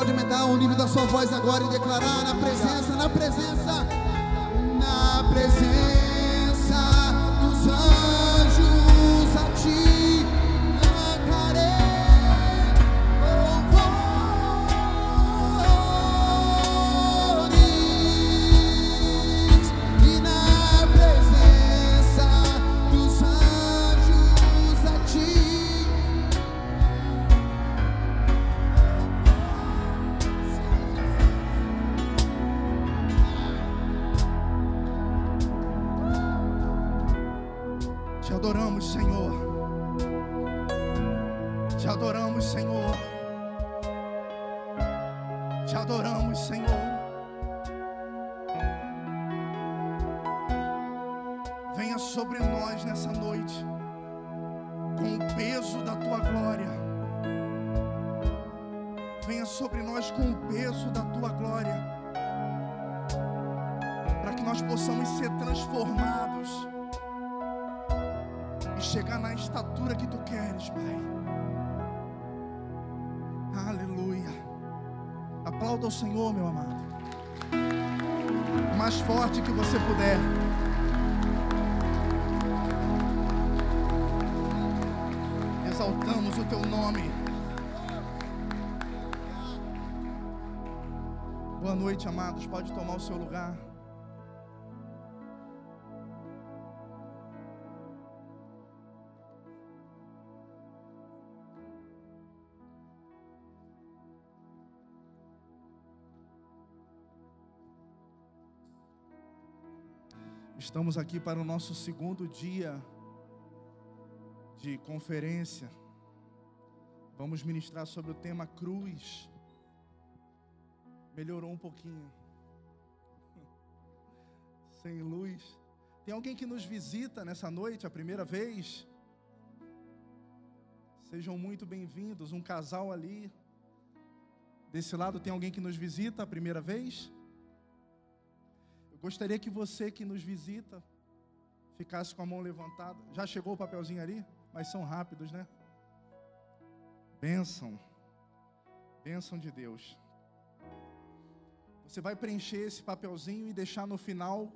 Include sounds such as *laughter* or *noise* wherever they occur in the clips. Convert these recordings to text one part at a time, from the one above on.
pode aumentar o nível da sua voz agora e declarar na presença, na presença, noite, amados. Pode tomar o seu lugar. Estamos aqui para o nosso segundo dia de conferência. Vamos ministrar sobre o tema cruz. Melhorou um pouquinho. *laughs* Sem luz. Tem alguém que nos visita nessa noite, a primeira vez? Sejam muito bem-vindos. Um casal ali. Desse lado tem alguém que nos visita a primeira vez? Gostaria que você que nos visita ficasse com a mão levantada. Já chegou o papelzinho ali? Mas são rápidos, né? Bênção. Bênção de Deus. Você vai preencher esse papelzinho e deixar no final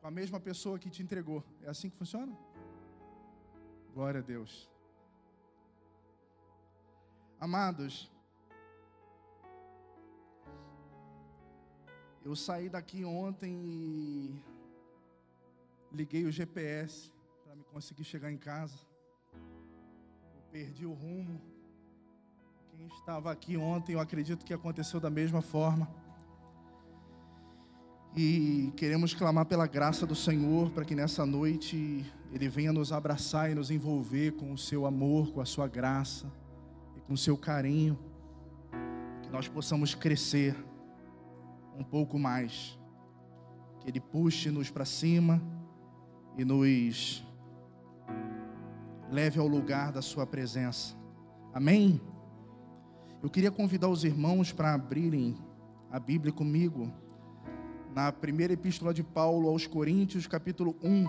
com a mesma pessoa que te entregou. É assim que funciona? Glória a Deus. Amados, Eu saí daqui ontem e liguei o GPS para me conseguir chegar em casa. Eu perdi o rumo. Quem estava aqui ontem, eu acredito que aconteceu da mesma forma. E queremos clamar pela graça do Senhor para que nessa noite Ele venha nos abraçar e nos envolver com o seu amor, com a sua graça e com o seu carinho. Que nós possamos crescer um pouco mais. Que Ele puxe-nos para cima e nos leve ao lugar da Sua presença. Amém? Eu queria convidar os irmãos para abrirem a Bíblia comigo na primeira epístola de Paulo aos Coríntios, capítulo 1.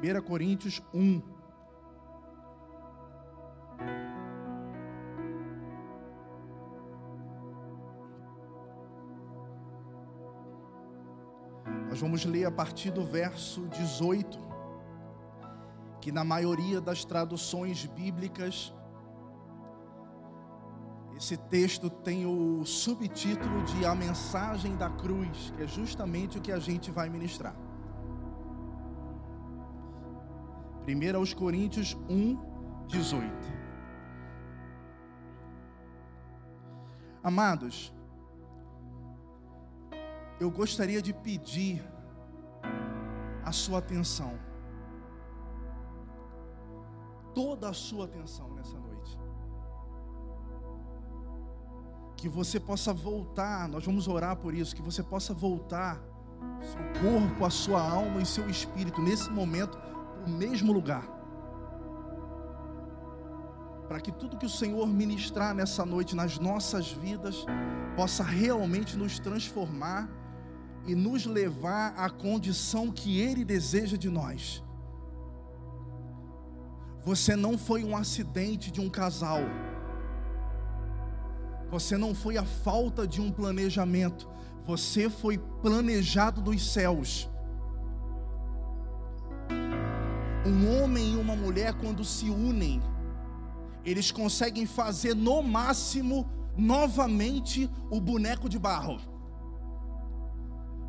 1 Coríntios 1. Nós vamos ler a partir do verso 18, que na maioria das traduções bíblicas, esse texto tem o subtítulo de A Mensagem da Cruz, que é justamente o que a gente vai ministrar. 1 aos Coríntios 1, 18. Amados, eu gostaria de pedir a sua atenção, toda a sua atenção nessa noite. Que você possa voltar, nós vamos orar por isso, que você possa voltar, seu corpo, a sua alma e seu espírito, nesse momento, para o mesmo lugar. para que tudo que o Senhor ministrar nessa noite nas nossas vidas possa realmente nos transformar e nos levar à condição que Ele deseja de nós. Você não foi um acidente de um casal. Você não foi a falta de um planejamento. Você foi planejado dos céus. Um homem e uma mulher, quando se unem, eles conseguem fazer no máximo novamente o boneco de barro.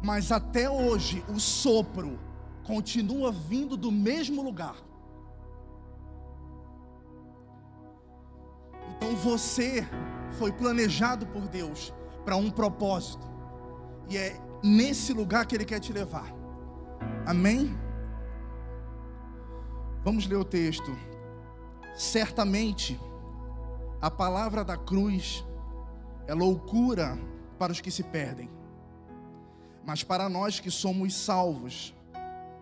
Mas até hoje o sopro continua vindo do mesmo lugar. Então você foi planejado por Deus para um propósito. E é nesse lugar que Ele quer te levar. Amém? Vamos ler o texto. Certamente, a palavra da cruz é loucura para os que se perdem, mas para nós que somos salvos,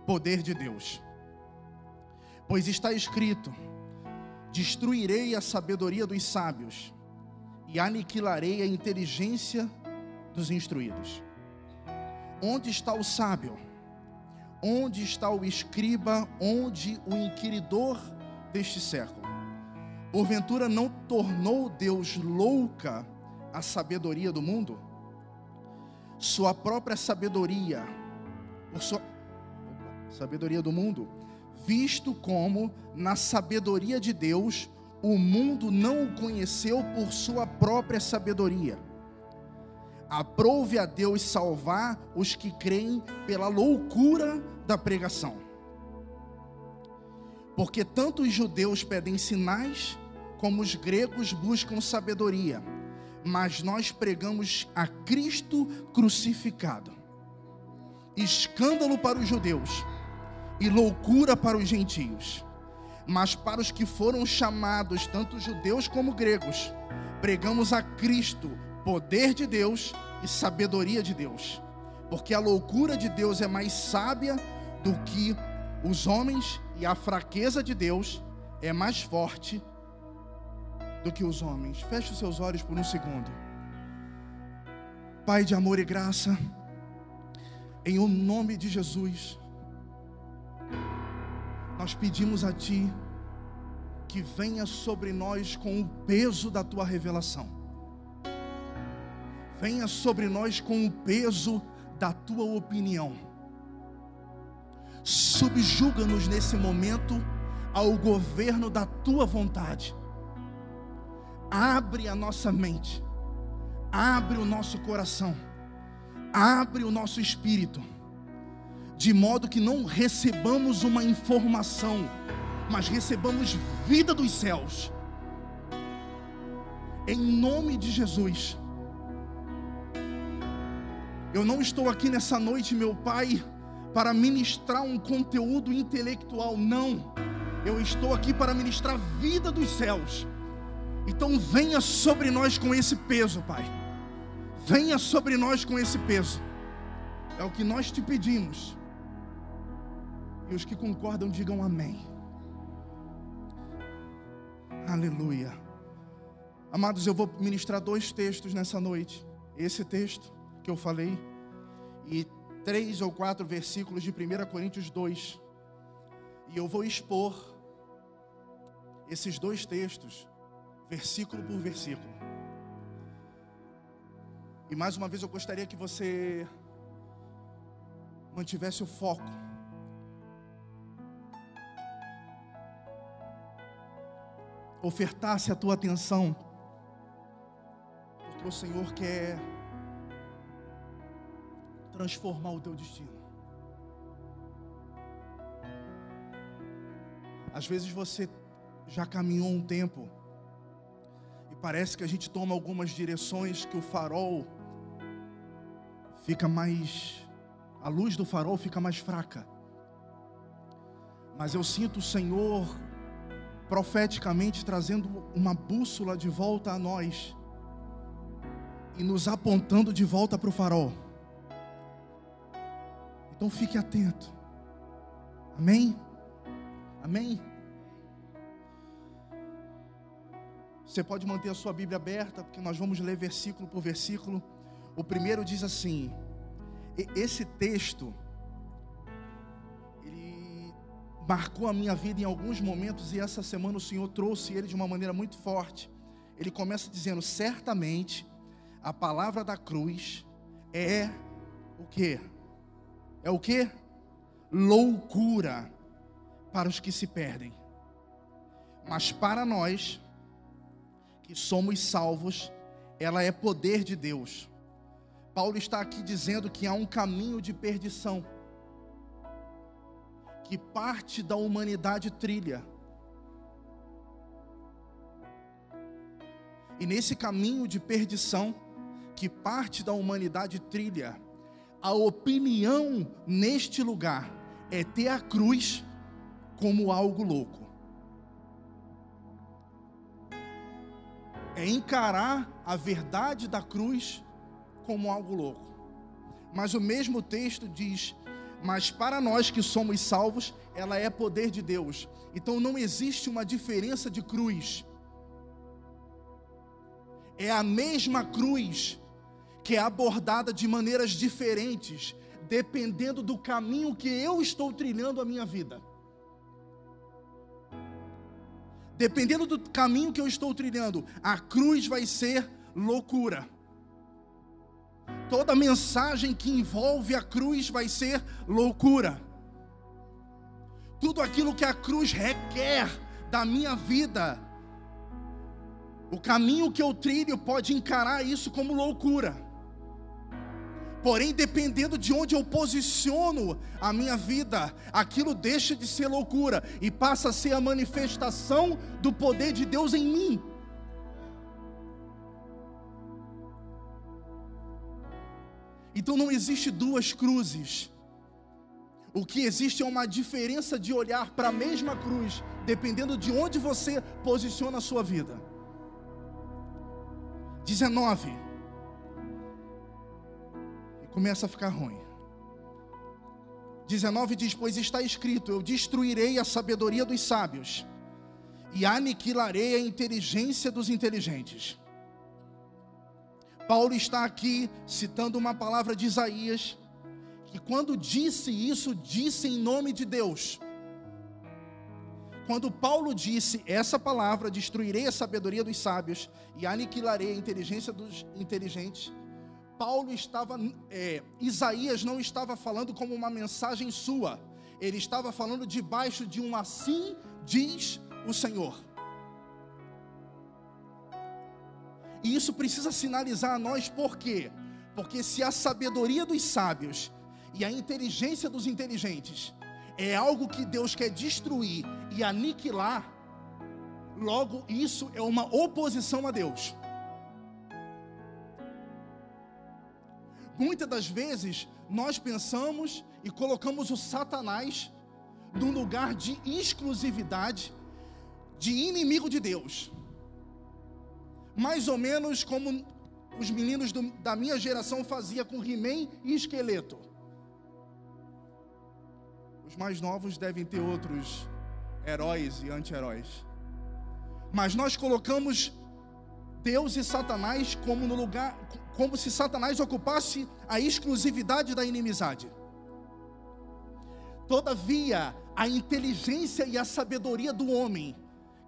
poder de Deus. Pois está escrito: Destruirei a sabedoria dos sábios e aniquilarei a inteligência dos instruídos. Onde está o sábio? Onde está o escriba? Onde o inquiridor deste século? Porventura não tornou Deus louca a sabedoria do mundo? Sua própria sabedoria, por sua sabedoria do mundo, visto como, na sabedoria de Deus, o mundo não o conheceu por sua própria sabedoria. Aprove a Deus salvar os que creem pela loucura da pregação. Porque tanto os judeus pedem sinais, como os gregos buscam sabedoria, mas nós pregamos a Cristo crucificado. Escândalo para os judeus e loucura para os gentios. Mas para os que foram chamados, tanto judeus como gregos, pregamos a Cristo, poder de Deus e sabedoria de Deus. Porque a loucura de Deus é mais sábia do que os homens, e a fraqueza de Deus é mais forte do que os homens. Feche os seus olhos por um segundo. Pai de amor e graça, em o nome de Jesus, nós pedimos a Ti que venha sobre nós com o peso da Tua revelação, venha sobre nós com o peso da Tua opinião, subjuga-nos nesse momento ao governo da Tua vontade, abre a nossa mente, abre o nosso coração, abre o nosso espírito de modo que não recebamos uma informação, mas recebamos vida dos céus. Em nome de Jesus. Eu não estou aqui nessa noite, meu Pai, para ministrar um conteúdo intelectual, não. Eu estou aqui para ministrar vida dos céus. Então venha sobre nós com esse peso, Pai. Venha sobre nós com esse peso. É o que nós te pedimos e os que concordam digam amém. Aleluia. Amados, eu vou ministrar dois textos nessa noite. Esse texto que eu falei e três ou quatro versículos de 1 Coríntios 2. E eu vou expor esses dois textos, versículo por versículo. E mais uma vez eu gostaria que você mantivesse o foco ofertasse a tua atenção, porque o Senhor quer transformar o teu destino. Às vezes você já caminhou um tempo e parece que a gente toma algumas direções que o farol fica mais a luz do farol fica mais fraca. Mas eu sinto o Senhor profeticamente trazendo uma bússola de volta a nós e nos apontando de volta para o farol. Então fique atento. Amém? Amém? Você pode manter a sua Bíblia aberta, porque nós vamos ler versículo por versículo. O primeiro diz assim: esse texto marcou a minha vida em alguns momentos e essa semana o Senhor trouxe ele de uma maneira muito forte. Ele começa dizendo: certamente a palavra da cruz é o que? É o que? Loucura para os que se perdem. Mas para nós que somos salvos, ela é poder de Deus. Paulo está aqui dizendo que há um caminho de perdição que parte da humanidade trilha. E nesse caminho de perdição que parte da humanidade trilha, a opinião neste lugar é ter a cruz como algo louco. É encarar a verdade da cruz como algo louco. Mas o mesmo texto diz: Mas para nós que somos salvos, ela é poder de Deus. Então não existe uma diferença de cruz. É a mesma cruz que é abordada de maneiras diferentes, dependendo do caminho que eu estou trilhando a minha vida. Dependendo do caminho que eu estou trilhando, a cruz vai ser loucura. Toda mensagem que envolve a cruz vai ser loucura. Tudo aquilo que a cruz requer da minha vida, o caminho que eu trilho pode encarar isso como loucura. Porém, dependendo de onde eu posiciono a minha vida, aquilo deixa de ser loucura e passa a ser a manifestação do poder de Deus em mim. Então não existe duas cruzes. O que existe é uma diferença de olhar para a mesma cruz, dependendo de onde você posiciona a sua vida. 19 começa a ficar ruim. 19 diz: Pois está escrito: Eu destruirei a sabedoria dos sábios e aniquilarei a inteligência dos inteligentes. Paulo está aqui citando uma palavra de Isaías, que quando disse isso, disse em nome de Deus. Quando Paulo disse essa palavra, destruirei a sabedoria dos sábios e aniquilarei a inteligência dos inteligentes, Paulo estava, é, Isaías não estava falando como uma mensagem sua, ele estava falando debaixo de um assim diz o Senhor. E isso precisa sinalizar a nós, por quê? Porque se a sabedoria dos sábios e a inteligência dos inteligentes é algo que Deus quer destruir e aniquilar, logo isso é uma oposição a Deus. Muitas das vezes nós pensamos e colocamos o Satanás num lugar de exclusividade, de inimigo de Deus. Mais ou menos como os meninos do, da minha geração faziam com He-Man e Esqueleto. Os mais novos devem ter outros heróis e anti-heróis. Mas nós colocamos Deus e Satanás como no lugar, como se Satanás ocupasse a exclusividade da inimizade. Todavia, a inteligência e a sabedoria do homem,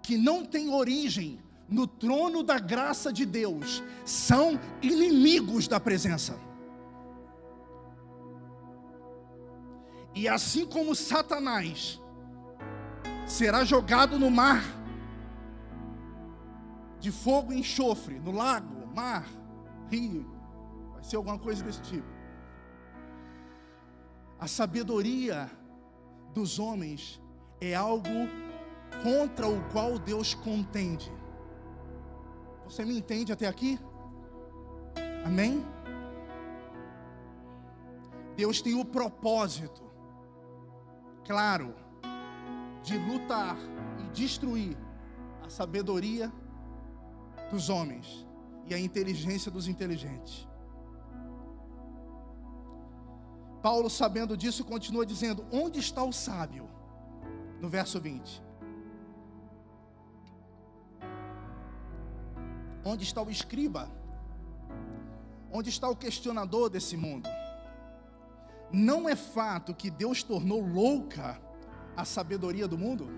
que não tem origem no trono da graça de Deus, são inimigos da presença. E assim como Satanás será jogado no mar de fogo e enxofre, no lago, mar, rio, vai ser alguma coisa desse tipo. A sabedoria dos homens é algo contra o qual Deus contende. Você me entende até aqui? Amém? Deus tem o propósito, claro, de lutar e destruir a sabedoria dos homens e a inteligência dos inteligentes. Paulo, sabendo disso, continua dizendo: Onde está o sábio? No verso 20. Onde está o escriba? Onde está o questionador desse mundo? Não é fato que Deus tornou louca a sabedoria do mundo?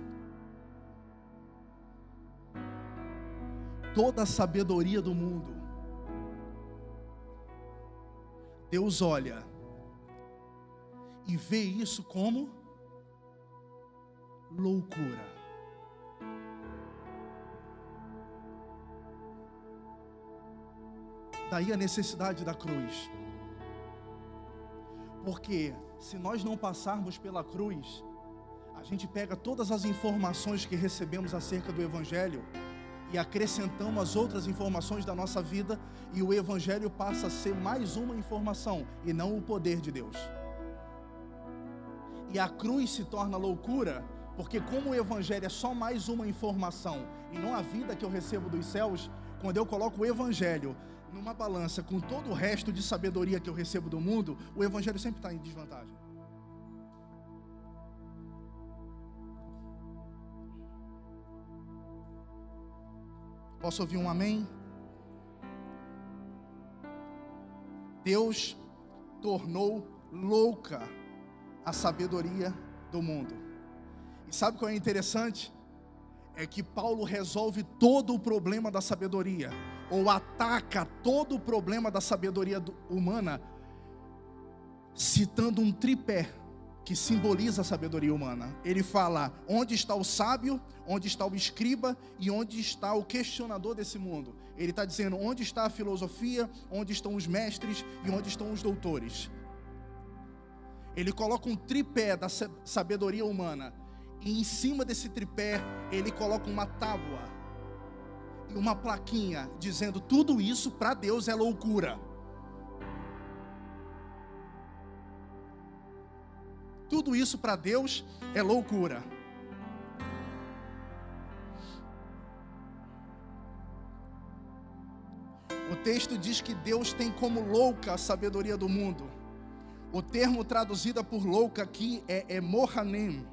Toda a sabedoria do mundo. Deus olha e vê isso como loucura. Daí a necessidade da cruz. Porque se nós não passarmos pela cruz, a gente pega todas as informações que recebemos acerca do Evangelho e acrescentamos as outras informações da nossa vida, e o Evangelho passa a ser mais uma informação e não o poder de Deus. E a cruz se torna loucura, porque, como o Evangelho é só mais uma informação e não a vida que eu recebo dos céus, quando eu coloco o Evangelho numa balança com todo o resto de sabedoria que eu recebo do mundo, o Evangelho sempre está em desvantagem. Posso ouvir um amém? Deus tornou louca a sabedoria do mundo. E sabe qual é interessante? É que Paulo resolve todo o problema da sabedoria ou ataca todo o problema da sabedoria humana, citando um tripé que simboliza a sabedoria humana. Ele fala: onde está o sábio, onde está o escriba e onde está o questionador desse mundo. Ele está dizendo onde está a filosofia, onde estão os mestres e onde estão os doutores. Ele coloca um tripé da sabedoria humana e em cima desse tripé ele coloca uma tábua uma plaquinha dizendo tudo isso para Deus é loucura. Tudo isso para Deus é loucura. O texto diz que Deus tem como louca a sabedoria do mundo. O termo traduzido por louca aqui é emohanem.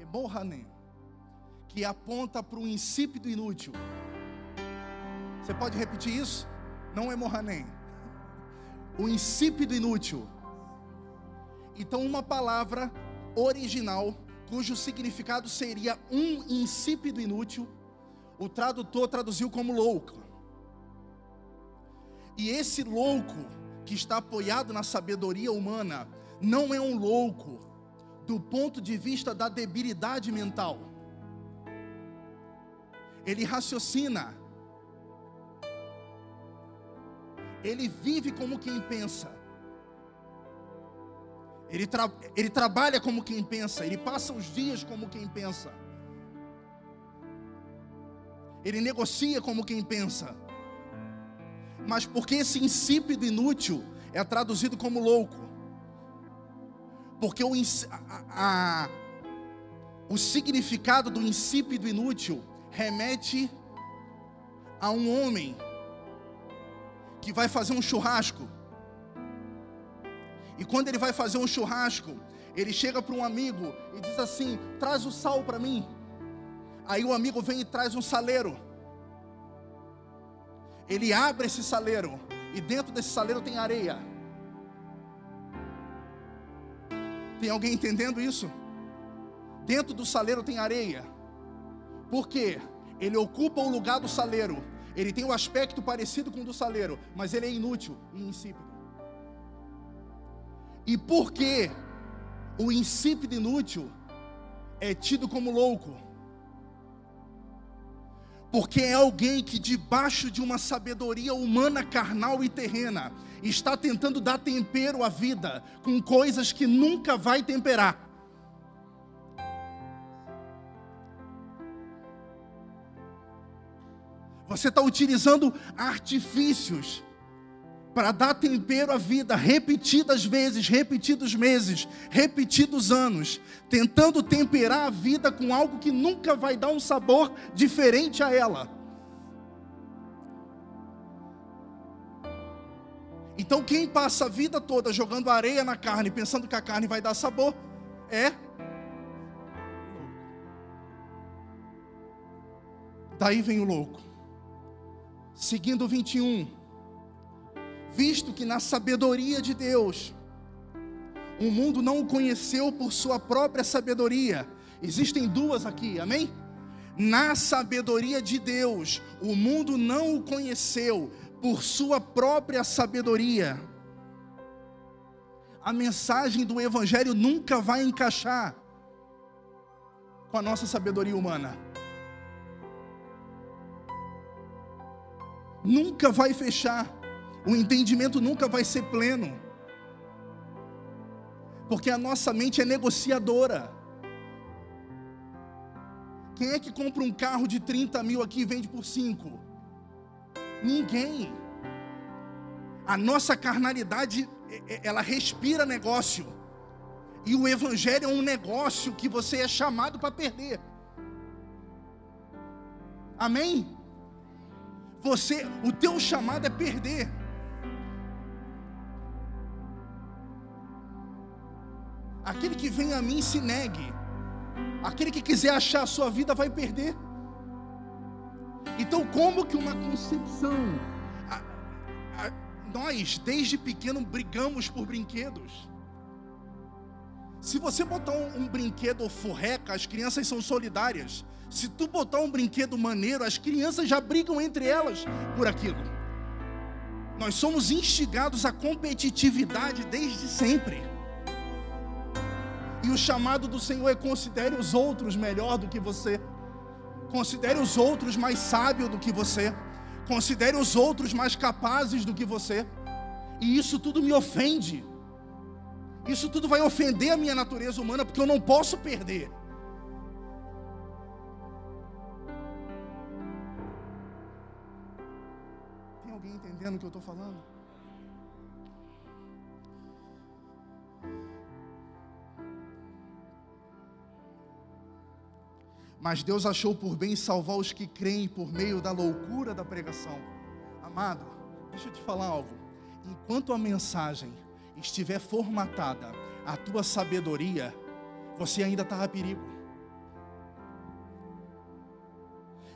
Emohanem que aponta para o insípido inútil. Você pode repetir isso? Não é Mohanem. O insípido inútil. Então, uma palavra original, cujo significado seria um insípido inútil, o tradutor traduziu como louco. E esse louco, que está apoiado na sabedoria humana, não é um louco do ponto de vista da debilidade mental ele raciocina, ele vive como quem pensa, ele, tra ele trabalha como quem pensa, ele passa os dias como quem pensa, ele negocia como quem pensa, mas porque esse insípido inútil é traduzido como louco, porque o, a, a, o significado do insípido inútil remete a um homem que vai fazer um churrasco. E quando ele vai fazer um churrasco, ele chega para um amigo e diz assim: traz o sal para mim. Aí o amigo vem e traz um saleiro. Ele abre esse saleiro e dentro desse saleiro tem areia. Tem alguém entendendo isso? Dentro do saleiro tem areia. Por quê? Ele ocupa o lugar do saleiro. Ele tem um aspecto parecido com o do saleiro, mas ele é inútil e insípido. E por que o insípido inútil é tido como louco? Porque é alguém que, debaixo de uma sabedoria humana, carnal e terrena, está tentando dar tempero à vida com coisas que nunca vai temperar. Você está utilizando artifícios para dar tempero à vida, repetidas vezes, repetidos meses, repetidos anos, tentando temperar a vida com algo que nunca vai dar um sabor diferente a ela. Então, quem passa a vida toda jogando areia na carne, pensando que a carne vai dar sabor, é Daí vem o louco. Seguindo o 21. Visto que na sabedoria de Deus, o mundo não o conheceu por sua própria sabedoria. Existem duas aqui, amém? Na sabedoria de Deus, o mundo não o conheceu por sua própria sabedoria. A mensagem do Evangelho nunca vai encaixar com a nossa sabedoria humana. Nunca vai fechar, o entendimento nunca vai ser pleno, porque a nossa mente é negociadora. Quem é que compra um carro de 30 mil aqui e vende por 5? Ninguém. A nossa carnalidade, ela respira negócio. E o evangelho é um negócio que você é chamado para perder. Amém? Você, o teu chamado é perder. Aquele que vem a mim se negue. Aquele que quiser achar a sua vida vai perder. Então, como que uma concepção? A, a, nós, desde pequeno, brigamos por brinquedos. Se você botar um, um brinquedo forreca, as crianças são solidárias. Se tu botar um brinquedo maneiro, as crianças já brigam entre elas por aquilo. Nós somos instigados à competitividade desde sempre. E o chamado do Senhor é considere os outros melhor do que você. Considere os outros mais sábios do que você. Considere os outros mais capazes do que você. E isso tudo me ofende. Isso tudo vai ofender a minha natureza humana, porque eu não posso perder. Tem alguém entendendo o que eu estou falando? Mas Deus achou por bem salvar os que creem por meio da loucura da pregação. Amado, deixa eu te falar algo. Enquanto a mensagem estiver formatada a tua sabedoria, você ainda está a perigo.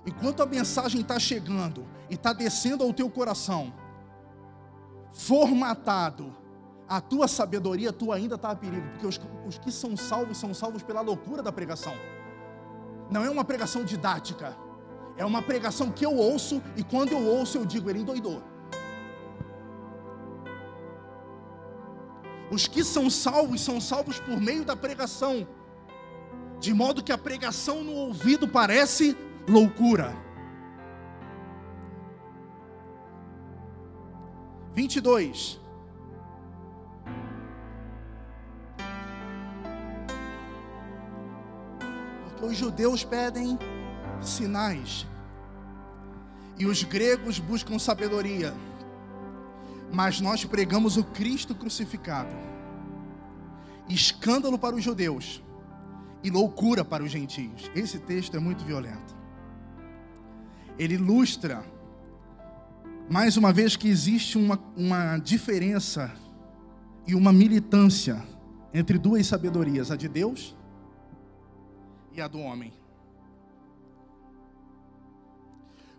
Enquanto a mensagem está chegando e está descendo ao teu coração, formatado a tua sabedoria, tu ainda está a perigo, porque os, os que são salvos são salvos pela loucura da pregação. Não é uma pregação didática, é uma pregação que eu ouço e quando eu ouço eu digo, ele endoidou. Os que são salvos são salvos por meio da pregação, de modo que a pregação no ouvido parece loucura. 22. Porque os judeus pedem sinais, e os gregos buscam sabedoria mas nós pregamos o Cristo crucificado, escândalo para os judeus e loucura para os gentios. Esse texto é muito violento. Ele ilustra, mais uma vez, que existe uma, uma diferença e uma militância entre duas sabedorias, a de Deus e a do homem.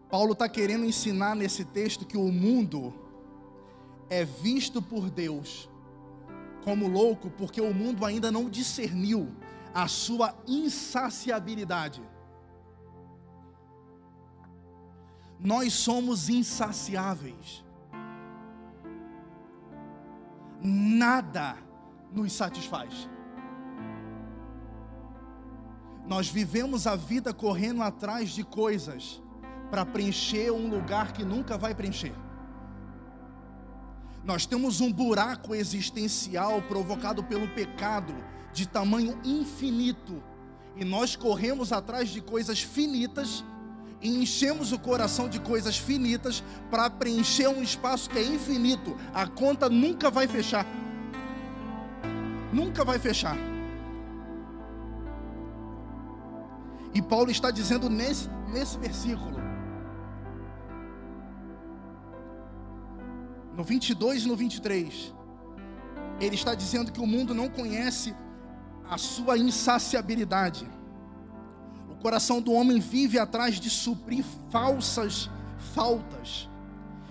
Paulo está querendo ensinar nesse texto que o mundo é visto por Deus como louco, porque o mundo ainda não discerniu a sua insaciabilidade. Nós somos insaciáveis. Nada nos satisfaz. Nós vivemos a vida correndo atrás de coisas para preencher um lugar que nunca vai preencher. Nós temos um buraco existencial provocado pelo pecado de tamanho infinito, e nós corremos atrás de coisas finitas e enchemos o coração de coisas finitas para preencher um espaço que é infinito. A conta nunca vai fechar. Nunca vai fechar. E Paulo está dizendo nesse, nesse versículo: no 22 e no 23, ele está dizendo que o mundo não conhece a sua insaciabilidade. O coração do homem vive atrás de suprir falsas faltas,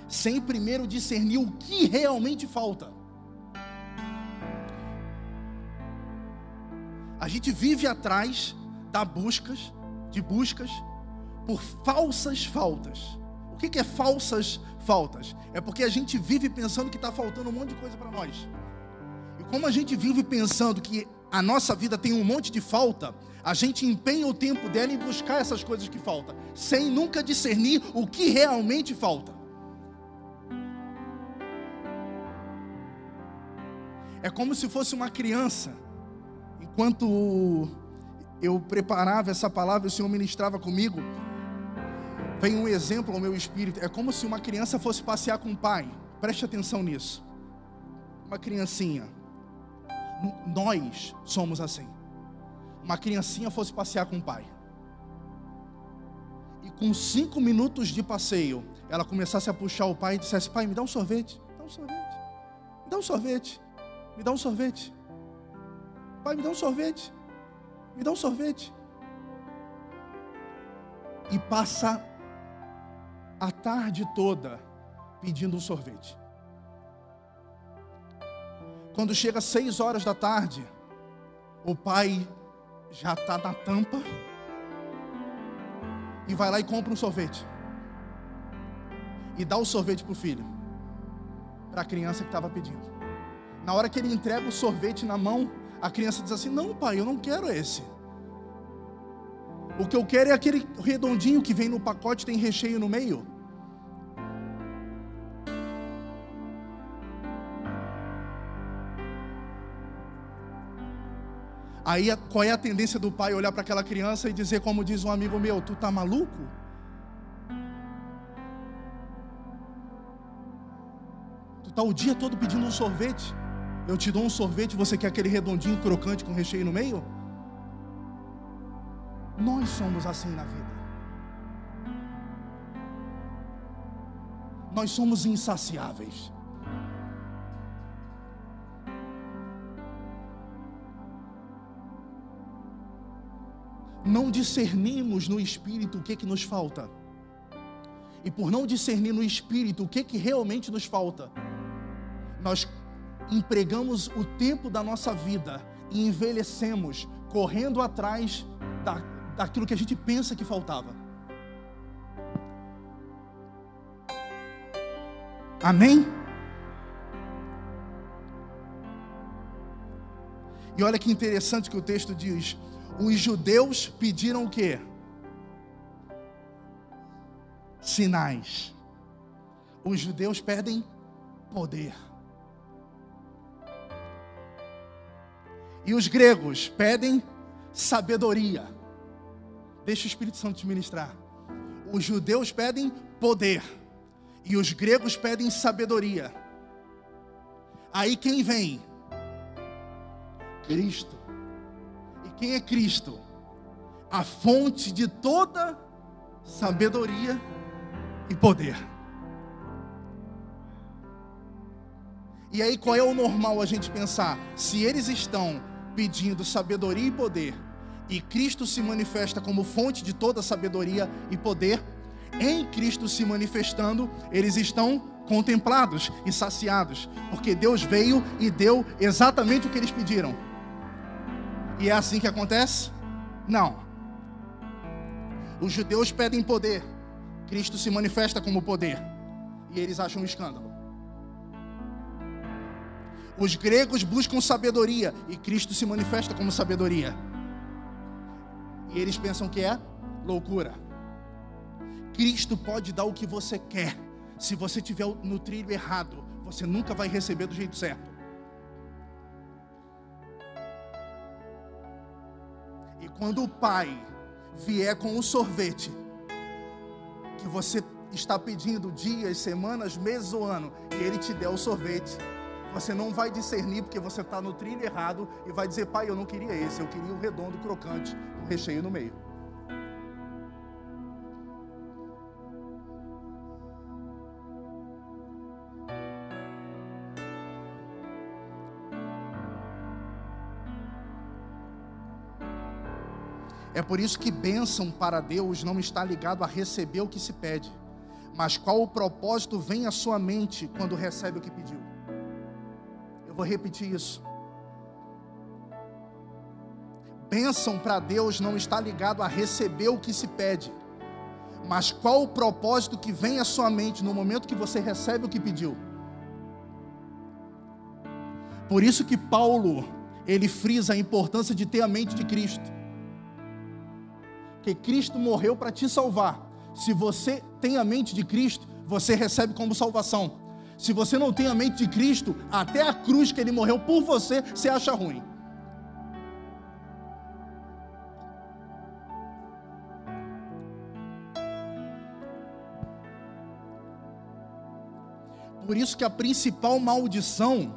sem primeiro discernir o que realmente falta. A gente vive atrás da buscas, de buscas por falsas faltas. O que, é falsas faltas? É porque a gente vive pensando que está faltando um monte de coisa para nós. E como a gente vive pensando que a nossa vida tem um monte de falta, a gente empenha o tempo dela em buscar essas coisas que faltam, sem nunca discernir o que realmente falta. É como se fosse uma criança, enquanto eu preparava essa palavra, o Senhor ministrava comigo vem um exemplo ao meu espírito. É como se uma criança fosse passear com o pai. Preste atenção nisso. Uma criancinha. Nós somos assim. Uma criancinha fosse passear com o pai. E com cinco minutos de passeio, ela começasse a puxar o pai e dissesse: Pai, me dá um sorvete. Me dá um sorvete. Me dá um sorvete. Me dá um sorvete. Pai, me dá um sorvete. Me dá um sorvete. E passa a tarde toda pedindo um sorvete. Quando chega seis horas da tarde, o pai já está na tampa e vai lá e compra um sorvete. E dá o sorvete para o filho, para a criança que estava pedindo. Na hora que ele entrega o sorvete na mão, a criança diz assim: Não, pai, eu não quero esse. O que eu quero é aquele redondinho que vem no pacote, tem recheio no meio. Aí qual é a tendência do pai olhar para aquela criança e dizer, como diz um amigo meu, tu tá maluco? Tu tá o dia todo pedindo um sorvete. Eu te dou um sorvete, você quer aquele redondinho crocante com recheio no meio? Nós somos assim na vida. Nós somos insaciáveis. Não discernimos no espírito o que, que nos falta. E por não discernir no espírito o que, que realmente nos falta, nós empregamos o tempo da nossa vida e envelhecemos correndo atrás da, daquilo que a gente pensa que faltava. Amém? E olha que interessante que o texto diz: os judeus pediram o quê? Sinais. Os judeus pedem poder. E os gregos pedem sabedoria. Deixa o Espírito Santo te ministrar. Os judeus pedem poder. E os gregos pedem sabedoria. Aí quem vem? Cristo. Quem é Cristo? A fonte de toda sabedoria e poder. E aí, qual é o normal a gente pensar? Se eles estão pedindo sabedoria e poder, e Cristo se manifesta como fonte de toda sabedoria e poder, em Cristo se manifestando, eles estão contemplados e saciados, porque Deus veio e deu exatamente o que eles pediram. E é assim que acontece? Não. Os judeus pedem poder, Cristo se manifesta como poder, e eles acham um escândalo. Os gregos buscam sabedoria, e Cristo se manifesta como sabedoria. E eles pensam que é loucura. Cristo pode dar o que você quer. Se você estiver no trilho errado, você nunca vai receber do jeito certo. Quando o pai vier com o sorvete que você está pedindo dias, semanas, meses ou ano, e ele te der o sorvete, você não vai discernir porque você está no trilho errado e vai dizer, pai, eu não queria esse, eu queria o redondo crocante, com recheio no meio. É por isso que bênção para Deus não está ligado a receber o que se pede, mas qual o propósito vem à sua mente quando recebe o que pediu. Eu vou repetir isso. Bênção para Deus não está ligado a receber o que se pede, mas qual o propósito que vem à sua mente no momento que você recebe o que pediu. Por isso que Paulo, ele frisa a importância de ter a mente de Cristo que Cristo morreu para te salvar. Se você tem a mente de Cristo, você recebe como salvação. Se você não tem a mente de Cristo, até a cruz que ele morreu por você, você acha ruim. Por isso que a principal maldição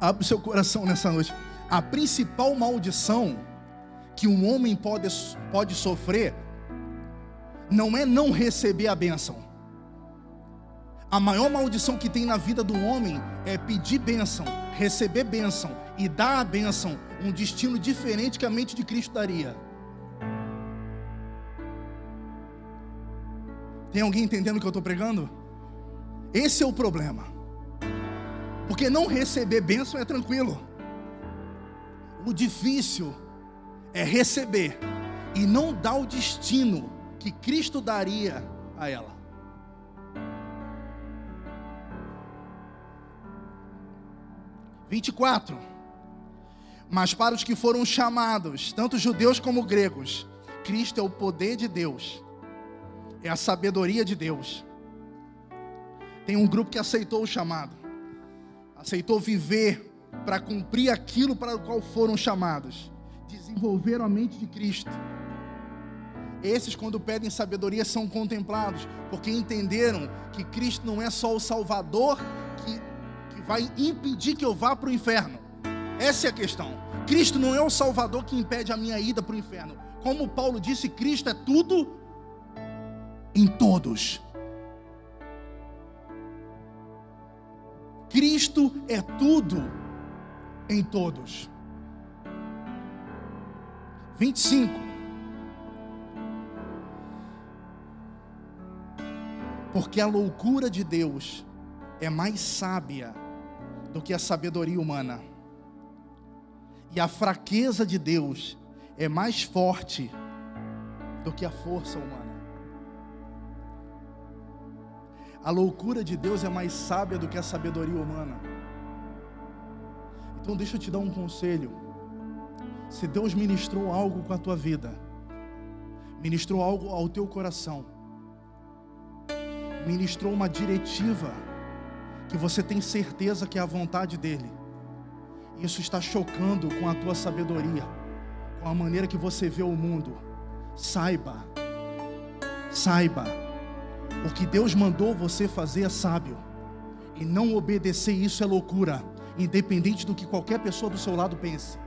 abre o seu coração nessa noite. A principal maldição que um homem pode, pode sofrer não é não receber a bênção. A maior maldição que tem na vida do homem é pedir bênção, receber bênção e dar a bênção, um destino diferente que a mente de Cristo daria. Tem alguém entendendo o que eu estou pregando? Esse é o problema. Porque não receber bênção é tranquilo. O difícil é receber e não dar o destino que Cristo daria a ela. Vinte e quatro. Mas para os que foram chamados, tanto judeus como gregos, Cristo é o poder de Deus, é a sabedoria de Deus. Tem um grupo que aceitou o chamado, aceitou viver para cumprir aquilo para o qual foram chamados desenvolveram a mente de Cristo. Esses, quando pedem sabedoria, são contemplados, porque entenderam que Cristo não é só o Salvador que, que vai impedir que eu vá para o inferno. Essa é a questão. Cristo não é o Salvador que impede a minha ida para o inferno. Como Paulo disse, Cristo é tudo em todos. Cristo é tudo em todos. 25. Porque a loucura de Deus é mais sábia do que a sabedoria humana, e a fraqueza de Deus é mais forte do que a força humana. A loucura de Deus é mais sábia do que a sabedoria humana. Então, deixa eu te dar um conselho. Se Deus ministrou algo com a tua vida, ministrou algo ao teu coração, ministrou uma diretiva que você tem certeza que é a vontade dEle, isso está chocando com a tua sabedoria, com a maneira que você vê o mundo. Saiba, saiba, o que Deus mandou você fazer é sábio, e não obedecer isso é loucura, independente do que qualquer pessoa do seu lado pense.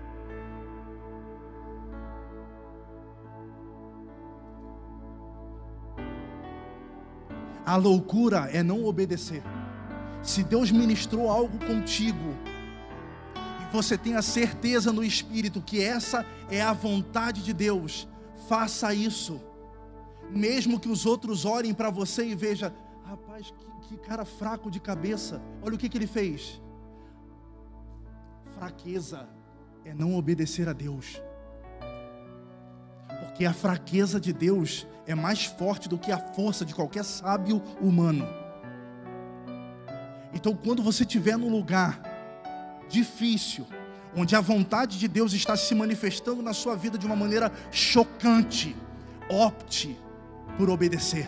A loucura é não obedecer. Se Deus ministrou algo contigo, e você tem a certeza no espírito que essa é a vontade de Deus, faça isso. Mesmo que os outros olhem para você e vejam, rapaz, que, que, cara fraco de cabeça. Olha o que, que ele fez. Fraqueza é não obedecer a Deus. Porque a fraqueza de Deus é mais forte do que a força de qualquer sábio humano. Então, quando você estiver num lugar difícil, onde a vontade de Deus está se manifestando na sua vida de uma maneira chocante, opte por obedecer.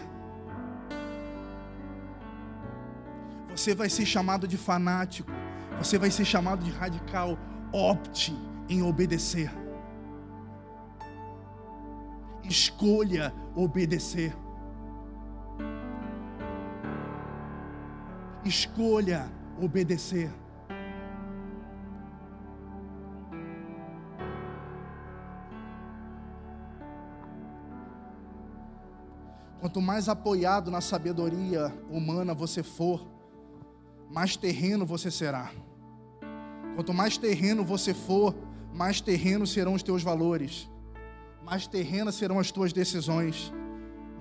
Você vai ser chamado de fanático, você vai ser chamado de radical, opte em obedecer escolha obedecer. Escolha obedecer. Quanto mais apoiado na sabedoria humana você for, mais terreno você será. Quanto mais terreno você for, mais terrenos serão os teus valores, mais terrenas serão as tuas decisões,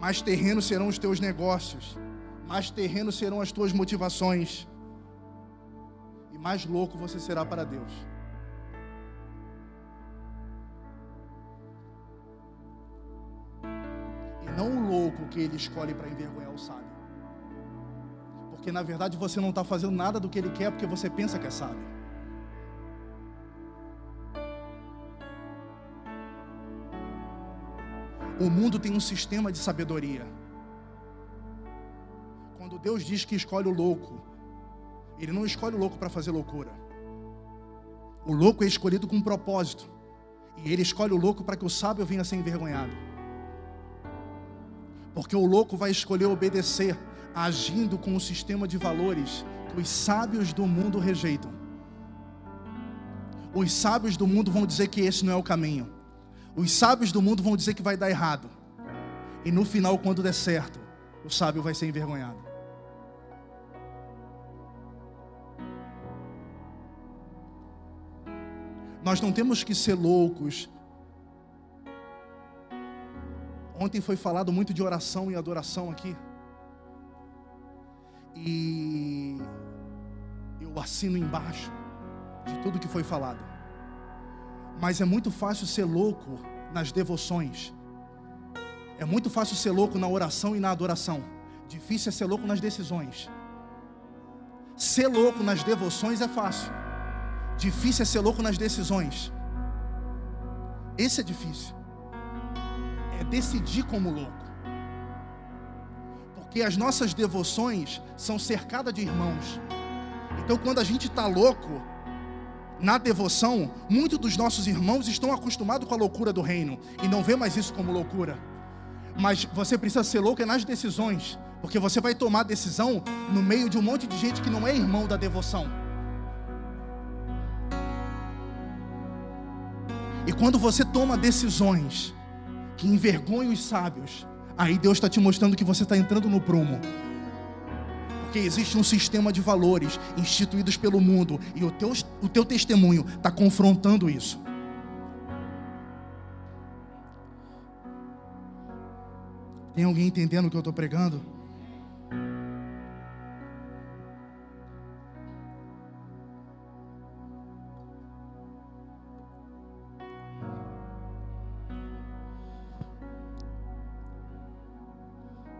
mais terrenos serão os teus negócios, mais terrenos serão as tuas motivações, e mais louco você será para Deus. E não o louco que ele escolhe para envergonhar o sábio. Porque na verdade você não está fazendo nada do que ele quer porque você pensa que é sábio. O mundo tem um sistema de sabedoria. Quando Deus diz que escolhe o louco, Ele não escolhe o louco para fazer loucura. O louco é escolhido com um propósito. E Ele escolhe o louco para que o sábio venha a ser envergonhado. Porque o louco vai escolher obedecer, agindo com um sistema de valores que os sábios do mundo rejeitam. Os sábios do mundo vão dizer que esse não é o caminho. Os sábios do mundo vão dizer que vai dar errado. E no final, quando der certo, o sábio vai ser envergonhado. Nós não temos que ser loucos. Ontem foi falado muito de oração e adoração aqui. E eu assino embaixo de tudo que foi falado. Mas é muito fácil ser louco nas devoções. É muito fácil ser louco na oração e na adoração. Difícil é ser louco nas decisões. Ser louco nas devoções é fácil. Difícil é ser louco nas decisões. Esse é difícil. É decidir como louco. Porque as nossas devoções são cercadas de irmãos. Então, quando a gente está louco, na devoção, muitos dos nossos irmãos estão acostumados com a loucura do reino e não vê mais isso como loucura. Mas você precisa ser louco nas decisões, porque você vai tomar decisão no meio de um monte de gente que não é irmão da devoção. E quando você toma decisões que envergonham os sábios, aí Deus está te mostrando que você está entrando no prumo porque existe um sistema de valores instituídos pelo mundo e o teu, o teu testemunho está confrontando isso. Tem alguém entendendo o que eu estou pregando?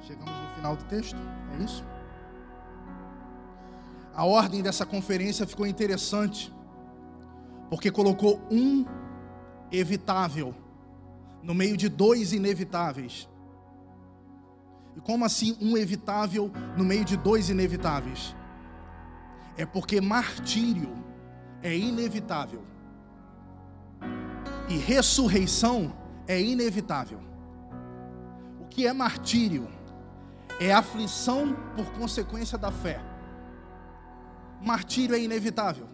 Chegamos no final do texto, é isso? A ordem dessa conferência ficou interessante, porque colocou um evitável no meio de dois inevitáveis. E como assim um evitável no meio de dois inevitáveis? É porque martírio é inevitável e ressurreição é inevitável. O que é martírio? É aflição por consequência da fé martírio é inevitável.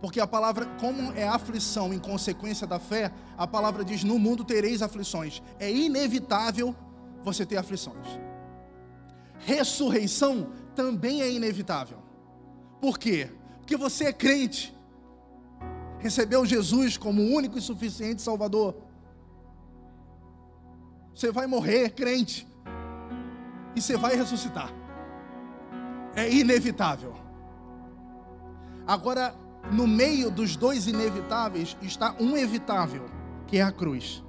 Porque a palavra, como é aflição em consequência da fé, a palavra diz: no mundo tereis aflições. É inevitável você ter aflições. Ressurreição também é inevitável. Por quê? Porque você é crente, recebeu Jesus como único e suficiente Salvador. Você vai morrer crente, e você vai ressuscitar é inevitável. Agora, no meio dos dois inevitáveis está um evitável, que é a cruz.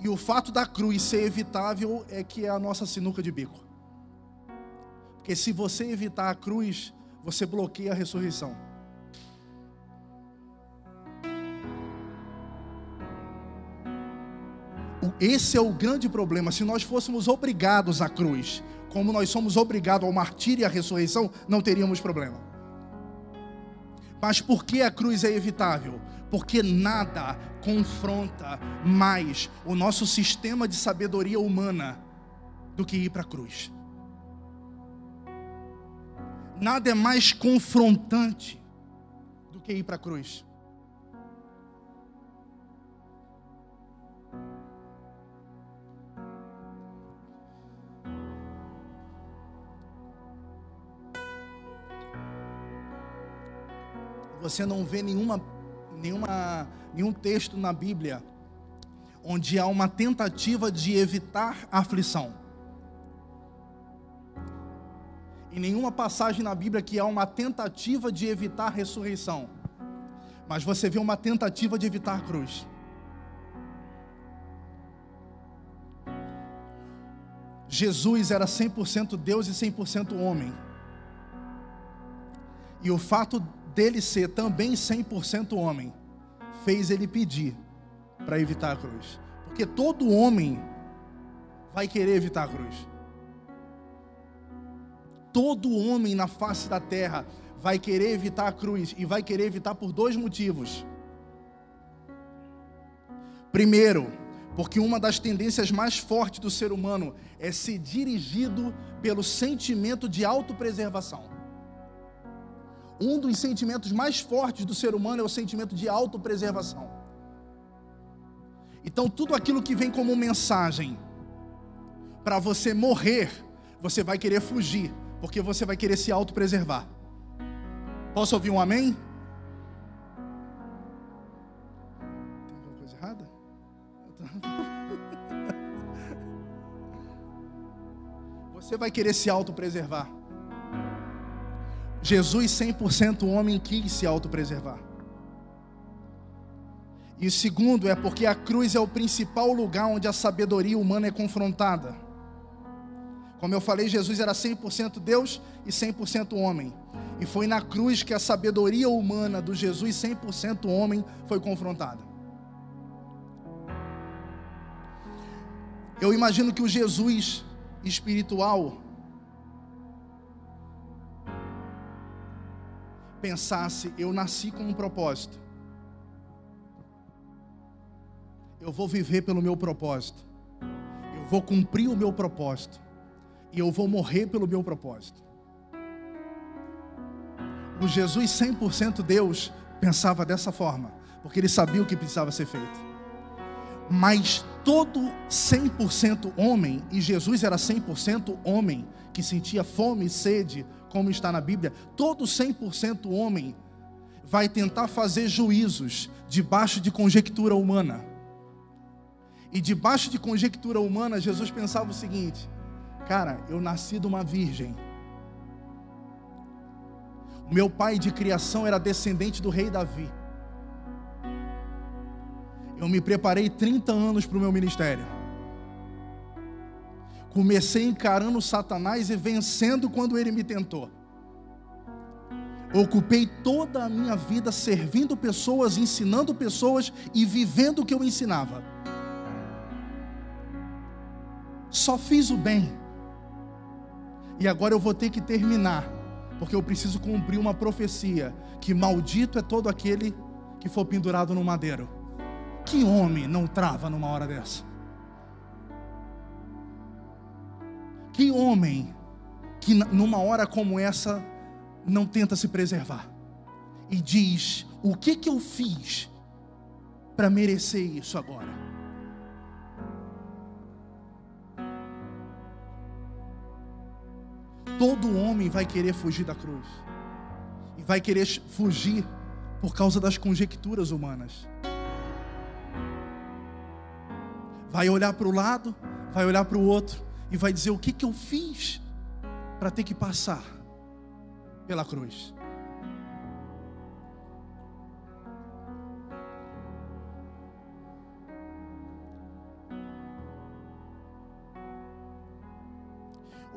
E o fato da cruz ser evitável é que é a nossa sinuca de bico. Porque se você evitar a cruz, você bloqueia a ressurreição. Esse é o grande problema. Se nós fôssemos obrigados à cruz, como nós somos obrigados ao martírio e à ressurreição, não teríamos problema. Mas por que a cruz é evitável? Porque nada confronta mais o nosso sistema de sabedoria humana do que ir para a cruz. Nada é mais confrontante do que ir para a cruz. Você não vê nenhuma, nenhuma, nenhum texto na Bíblia onde há uma tentativa de evitar a aflição. Em nenhuma passagem na Bíblia que há uma tentativa de evitar a ressurreição. Mas você vê uma tentativa de evitar a cruz. Jesus era 100% Deus e 100% homem. E o fato dele ser também 100% homem fez ele pedir para evitar a cruz. Porque todo homem vai querer evitar a cruz. Todo homem na face da terra vai querer evitar a cruz e vai querer evitar por dois motivos. Primeiro, porque uma das tendências mais fortes do ser humano é ser dirigido pelo sentimento de autopreservação. Um dos sentimentos mais fortes do ser humano é o sentimento de autopreservação. Então, tudo aquilo que vem como mensagem para você morrer, você vai querer fugir, porque você vai querer se autopreservar. Posso ouvir um amém? Tem alguma coisa errada? *laughs* Você vai querer se autopreservar. Jesus, 100% homem, quis se autopreservar. E o segundo é porque a cruz é o principal lugar onde a sabedoria humana é confrontada. Como eu falei, Jesus era 100% Deus e 100% homem. E foi na cruz que a sabedoria humana do Jesus 100% homem foi confrontada. Eu imagino que o Jesus espiritual pensasse: eu nasci com um propósito. Eu vou viver pelo meu propósito. Eu vou cumprir o meu propósito. E eu vou morrer pelo meu propósito. O Jesus 100% Deus pensava dessa forma, porque ele sabia o que precisava ser feito. Mas todo 100% homem, e Jesus era 100% homem, que sentia fome e sede, como está na Bíblia, todo 100% homem vai tentar fazer juízos debaixo de conjectura humana. E debaixo de conjectura humana, Jesus pensava o seguinte: cara, eu nasci de uma virgem meu pai de criação era descendente do rei Davi. Eu me preparei 30 anos para o meu ministério. Comecei encarando Satanás e vencendo quando ele me tentou. Ocupei toda a minha vida servindo pessoas, ensinando pessoas e vivendo o que eu ensinava. Só fiz o bem. E agora eu vou ter que terminar porque eu preciso cumprir uma profecia: que maldito é todo aquele que for pendurado no madeiro. Que homem não trava numa hora dessa? Que homem que numa hora como essa não tenta se preservar e diz: o que que eu fiz para merecer isso agora? Todo homem vai querer fugir da cruz. E vai querer fugir por causa das conjecturas humanas. Vai olhar para o lado, vai olhar para o outro e vai dizer: o que, que eu fiz para ter que passar pela cruz?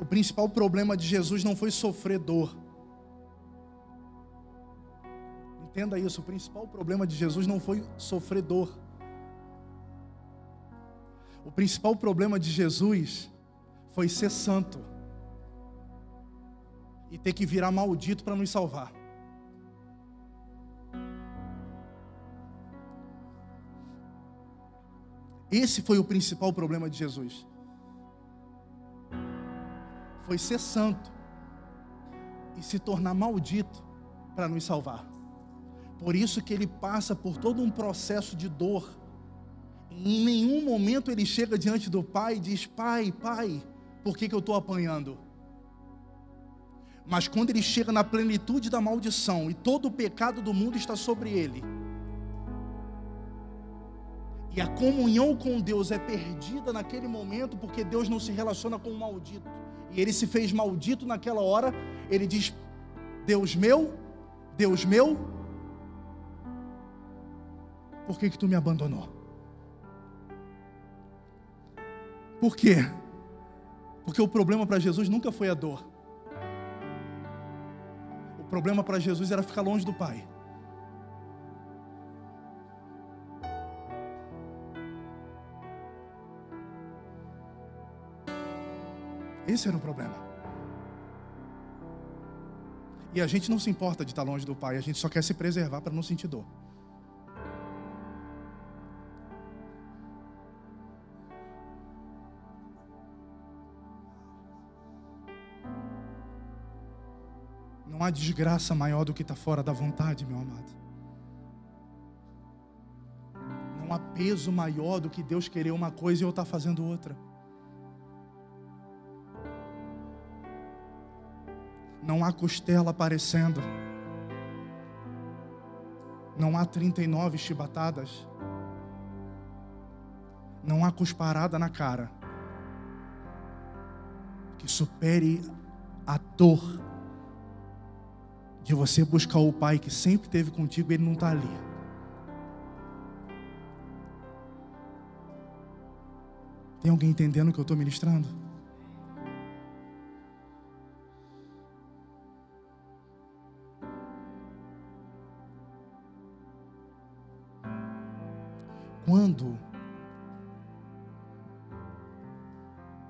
o principal problema de Jesus não foi sofrer dor. Entenda isso, o principal problema de Jesus não foi sofrer dor. O principal problema de Jesus foi ser santo e ter que virar maldito para nos salvar. Esse foi o principal problema de Jesus foi ser santo e se tornar maldito para nos salvar. Por isso que ele passa por todo um processo de dor. Em nenhum momento ele chega diante do Pai e diz: Pai, Pai, por que, que eu estou apanhando? Mas quando ele chega na plenitude da maldição e todo o pecado do mundo está sobre ele, e a comunhão com Deus é perdida naquele momento, porque Deus não se relaciona com o maldito, e ele se fez maldito naquela hora, ele diz: Deus meu, Deus meu, por que, que tu me abandonou? Por quê? Porque o problema para Jesus nunca foi a dor. O problema para Jesus era ficar longe do Pai. Esse era o problema. E a gente não se importa de estar longe do Pai, a gente só quer se preservar para não sentir dor. Não há desgraça maior do que estar fora da vontade, meu amado. Não há peso maior do que Deus querer uma coisa e eu estar fazendo outra. Não há costela aparecendo. Não há 39 chibatadas. Não há cusparada na cara que supere a dor de você buscar o Pai que sempre esteve contigo e Ele não está ali. Tem alguém entendendo o que eu estou ministrando? Quando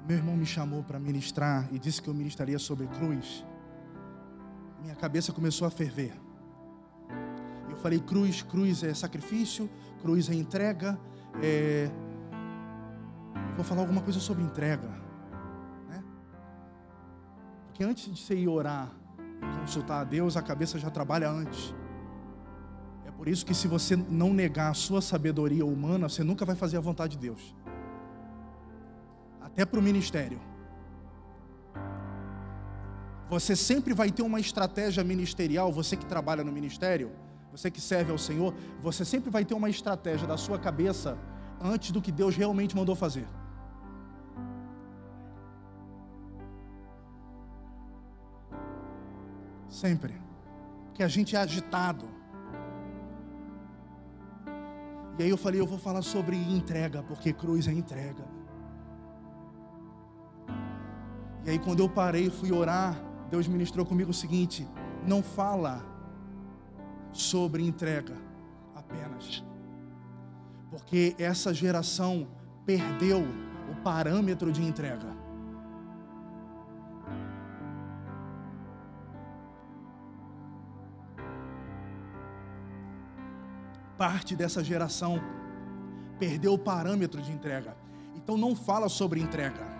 meu irmão me chamou para ministrar e disse que eu ministraria sobre cruz, minha cabeça começou a ferver. Eu falei: cruz, cruz é sacrifício, cruz é entrega. É... Vou falar alguma coisa sobre entrega. Né? Porque antes de você ir orar, consultar a Deus, a cabeça já trabalha antes. Por isso que se você não negar a sua sabedoria humana, você nunca vai fazer a vontade de Deus. Até para o ministério. Você sempre vai ter uma estratégia ministerial, você que trabalha no ministério, você que serve ao Senhor, você sempre vai ter uma estratégia da sua cabeça antes do que Deus realmente mandou fazer. Sempre. Porque a gente é agitado. E aí eu falei, eu vou falar sobre entrega, porque cruz é entrega. E aí quando eu parei fui orar, Deus ministrou comigo o seguinte: não fala sobre entrega apenas. Porque essa geração perdeu o parâmetro de entrega. parte dessa geração perdeu o parâmetro de entrega. Então não fala sobre entrega.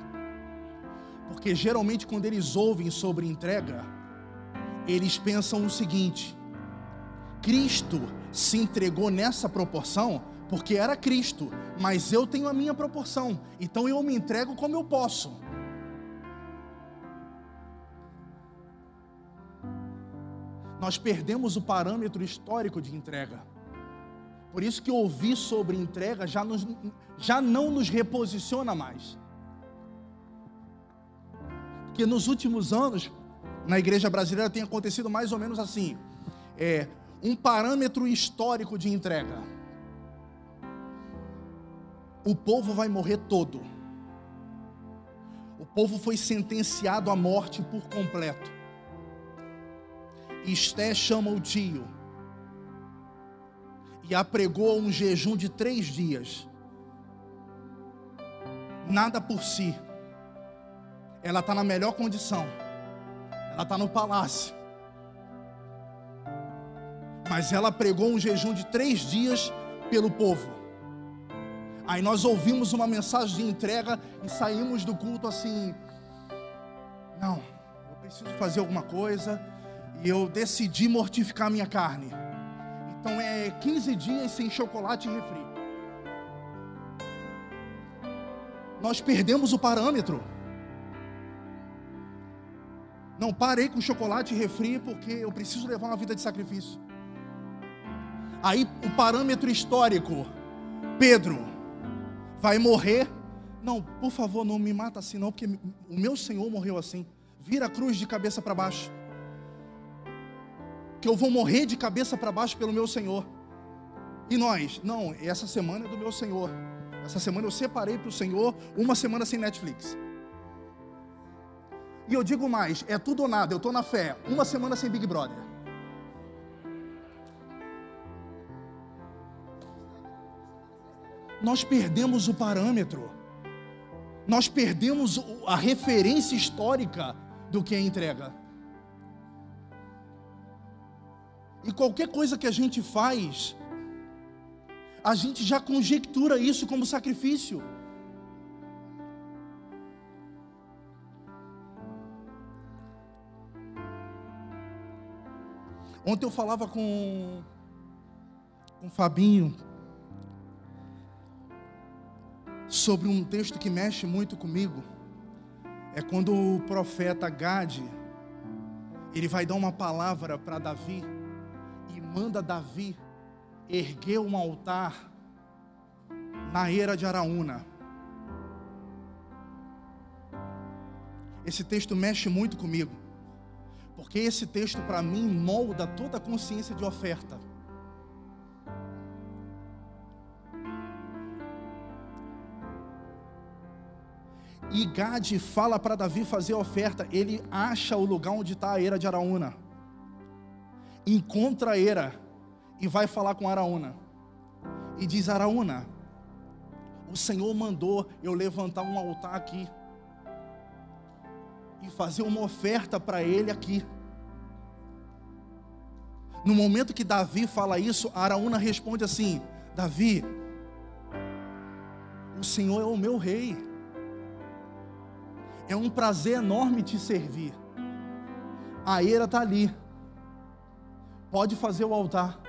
Porque geralmente quando eles ouvem sobre entrega, eles pensam o seguinte: Cristo se entregou nessa proporção porque era Cristo, mas eu tenho a minha proporção, então eu me entrego como eu posso. Nós perdemos o parâmetro histórico de entrega. Por isso que ouvir sobre entrega já, nos, já não nos reposiciona mais. Porque nos últimos anos, na igreja brasileira tem acontecido mais ou menos assim: é, um parâmetro histórico de entrega. O povo vai morrer todo. O povo foi sentenciado à morte por completo. Esté chama o tio e apregou um jejum de três dias. Nada por si. Ela está na melhor condição. Ela está no palácio. Mas ela pregou um jejum de três dias pelo povo. Aí nós ouvimos uma mensagem de entrega e saímos do culto assim. Não, eu preciso fazer alguma coisa. E eu decidi mortificar minha carne. Então é 15 dias sem chocolate e refri. Nós perdemos o parâmetro. Não, parei com chocolate e refri porque eu preciso levar uma vida de sacrifício. Aí o parâmetro histórico, Pedro vai morrer. Não, por favor, não me mata assim não, porque o meu Senhor morreu assim. Vira a cruz de cabeça para baixo. Que eu vou morrer de cabeça para baixo pelo meu Senhor. E nós, não, essa semana é do meu Senhor. Essa semana eu separei para o Senhor uma semana sem Netflix. E eu digo mais, é tudo ou nada, eu estou na fé, uma semana sem Big Brother. Nós perdemos o parâmetro, nós perdemos a referência histórica do que é entrega. E qualquer coisa que a gente faz, a gente já conjectura isso como sacrifício. Ontem eu falava com, com o Fabinho sobre um texto que mexe muito comigo. É quando o profeta Gade ele vai dar uma palavra para Davi e manda Davi erguer um altar na era de Araúna. Esse texto mexe muito comigo, porque esse texto para mim molda toda a consciência de oferta. E Gade fala para Davi fazer a oferta. Ele acha o lugar onde está a era de Araúna. Encontra a era e vai falar com Araúna. E diz: Araúna, o Senhor mandou eu levantar um altar aqui e fazer uma oferta para ele aqui. No momento que Davi fala isso, Araúna responde assim: Davi, o Senhor é o meu rei. É um prazer enorme te servir. A eira está ali. Pode fazer o altar.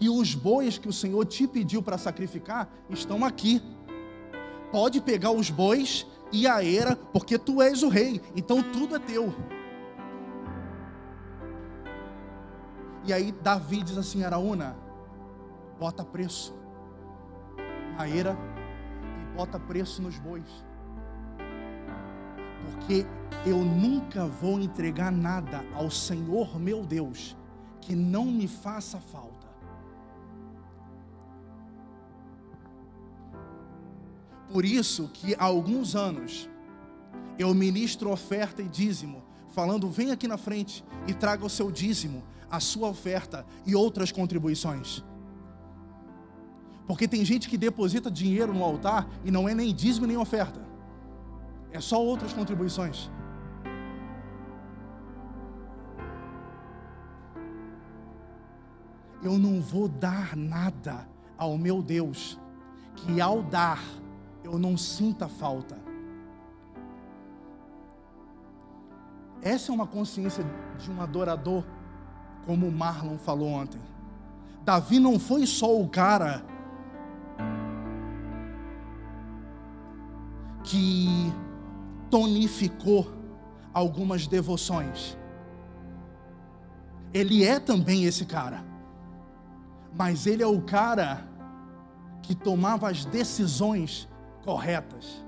E os bois que o Senhor te pediu para sacrificar estão aqui. Pode pegar os bois e a era, porque tu és o rei, então tudo é teu. E aí Davi diz assim: Araúna, bota preço na era e bota preço nos bois. Porque eu nunca vou entregar nada ao Senhor meu Deus que não me faça falta. Por isso que há alguns anos eu ministro oferta e dízimo, falando: vem aqui na frente e traga o seu dízimo, a sua oferta e outras contribuições. Porque tem gente que deposita dinheiro no altar e não é nem dízimo nem oferta, é só outras contribuições. Eu não vou dar nada ao meu Deus, que ao dar, eu não sinta falta. Essa é uma consciência de um adorador, como o Marlon falou ontem. Davi não foi só o cara que tonificou algumas devoções. Ele é também esse cara, mas ele é o cara que tomava as decisões corretas.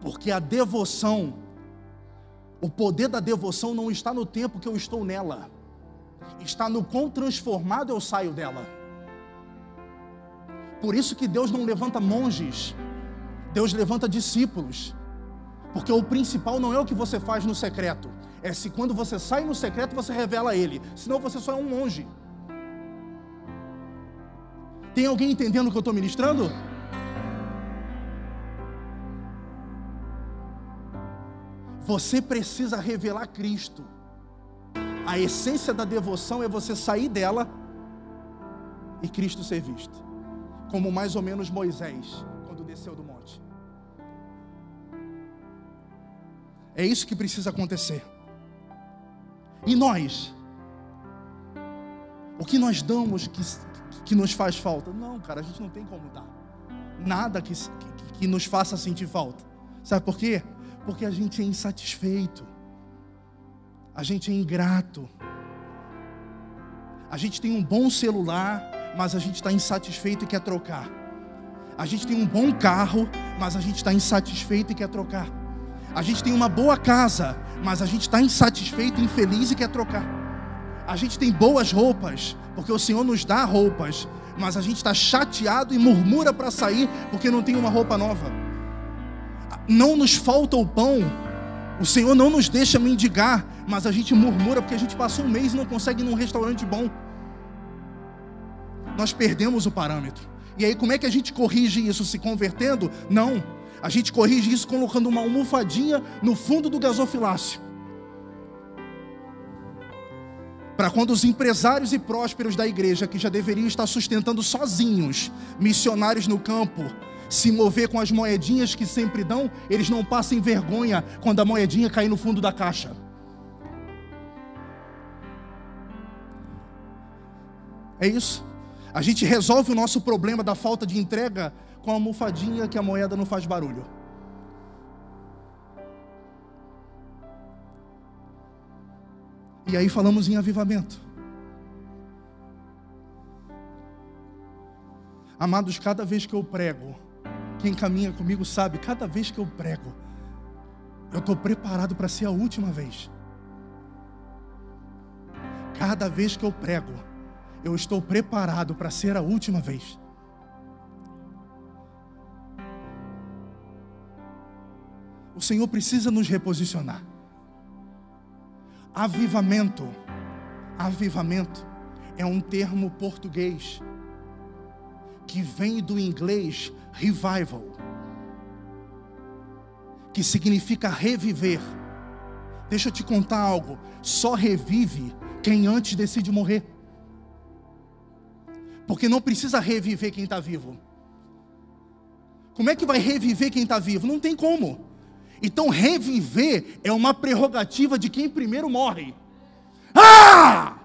Porque a devoção, o poder da devoção não está no tempo que eu estou nela, está no quão transformado eu saio dela. Por isso que Deus não levanta monges, Deus levanta discípulos. Porque o principal não é o que você faz no secreto, é se quando você sai no secreto você revela a Ele, senão você só é um monge. Tem alguém entendendo o que eu estou ministrando? Você precisa revelar Cristo. A essência da devoção é você sair dela e Cristo ser visto. Como mais ou menos Moisés, quando desceu do monte. É isso que precisa acontecer. E nós? O que nós damos que, que nos faz falta? Não, cara, a gente não tem como dar. Nada que, que, que nos faça sentir falta. Sabe por quê? Porque a gente é insatisfeito. A gente é ingrato. A gente tem um bom celular, mas a gente está insatisfeito e quer trocar. A gente tem um bom carro, mas a gente está insatisfeito e quer trocar. A gente tem uma boa casa, mas a gente está insatisfeito, infeliz e quer trocar. A gente tem boas roupas, porque o Senhor nos dá roupas, mas a gente está chateado e murmura para sair porque não tem uma roupa nova. Não nos falta o pão, o Senhor não nos deixa mendigar, mas a gente murmura porque a gente passou um mês e não consegue ir num restaurante bom. Nós perdemos o parâmetro. E aí, como é que a gente corrige isso? Se convertendo? Não. A gente corrige isso colocando uma almofadinha no fundo do gasofilácio. Para quando os empresários e prósperos da igreja, que já deveriam estar sustentando sozinhos missionários no campo, se mover com as moedinhas que sempre dão, eles não passem vergonha quando a moedinha cair no fundo da caixa. É isso. A gente resolve o nosso problema da falta de entrega com a almofadinha que a moeda não faz barulho. E aí falamos em avivamento. Amados, cada vez que eu prego, quem caminha comigo sabe, cada vez que eu prego, eu estou preparado para ser a última vez. Cada vez que eu prego, eu estou preparado para ser a última vez. O Senhor precisa nos reposicionar. Avivamento, avivamento é um termo português que vem do inglês revival, que significa reviver. Deixa eu te contar algo: só revive quem antes decide morrer, porque não precisa reviver quem está vivo. Como é que vai reviver quem está vivo? Não tem como. Então, reviver é uma prerrogativa de quem primeiro morre. Ah!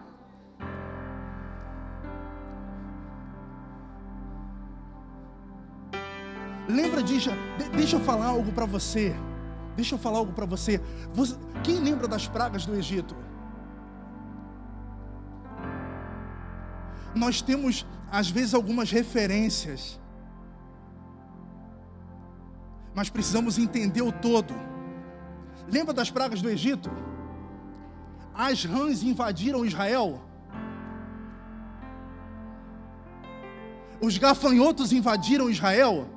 Lembra de. Deixa eu falar algo para você. Deixa eu falar algo para você. você. Quem lembra das pragas do Egito? Nós temos, às vezes, algumas referências. Mas precisamos entender o todo. Lembra das pragas do Egito? As rãs invadiram Israel. Os gafanhotos invadiram Israel.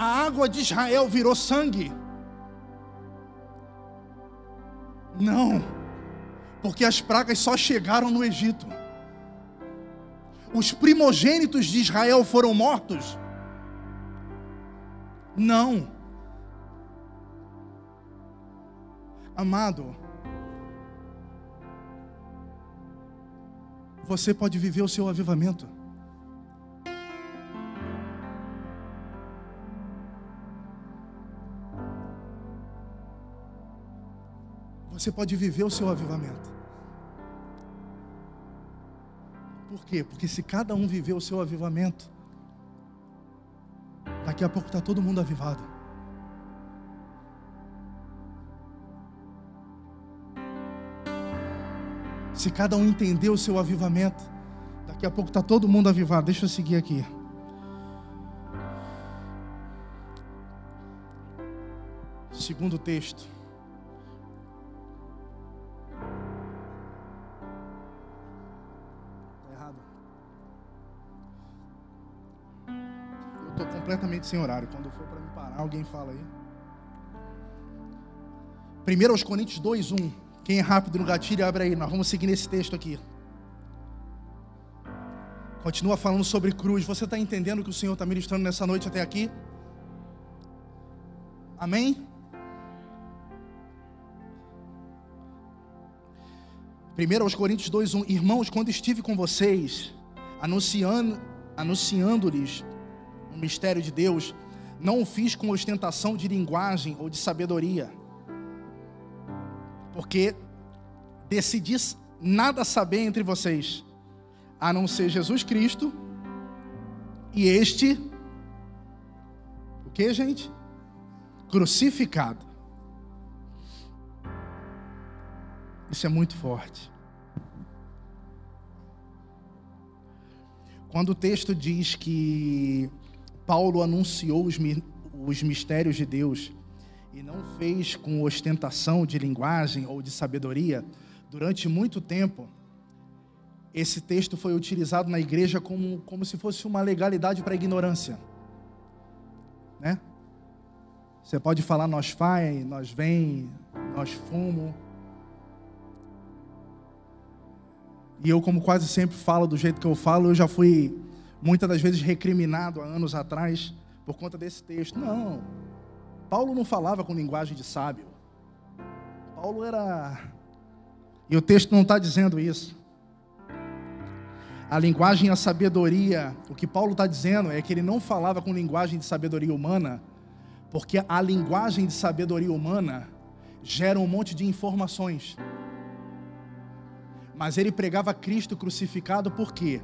A água de Israel virou sangue? Não, porque as pragas só chegaram no Egito. Os primogênitos de Israel foram mortos? Não. Amado, você pode viver o seu avivamento. Você pode viver o seu avivamento. Por quê? Porque se cada um viver o seu avivamento, daqui a pouco está todo mundo avivado. Se cada um entender o seu avivamento, daqui a pouco está todo mundo avivado. Deixa eu seguir aqui. Segundo texto. Completamente sem horário. Quando for para me parar, alguém fala aí. 1 aos Coríntios 2, 1. Quem é rápido no gatilho, abre aí. Nós vamos seguir nesse texto aqui. Continua falando sobre cruz. Você está entendendo o que o Senhor está ministrando nessa noite até aqui? Amém? 1 aos Coríntios 2, 1. Irmãos, quando estive com vocês, anunciando, anunciando-lhes o mistério de Deus, não o fiz com ostentação de linguagem ou de sabedoria, porque decidi nada saber entre vocês, a não ser Jesus Cristo e este, o que, gente? Crucificado. Isso é muito forte. Quando o texto diz que Paulo anunciou os, os mistérios de Deus e não fez com ostentação de linguagem ou de sabedoria, durante muito tempo, esse texto foi utilizado na igreja como, como se fosse uma legalidade para a ignorância. Né? Você pode falar nós faz, nós vem, nós fumo. E eu, como quase sempre falo do jeito que eu falo, eu já fui muitas das vezes recriminado há anos atrás por conta desse texto. Não. Paulo não falava com linguagem de sábio. Paulo era. E o texto não está dizendo isso. A linguagem e a sabedoria, o que Paulo está dizendo é que ele não falava com linguagem de sabedoria humana, porque a linguagem de sabedoria humana gera um monte de informações. Mas ele pregava Cristo crucificado por quê?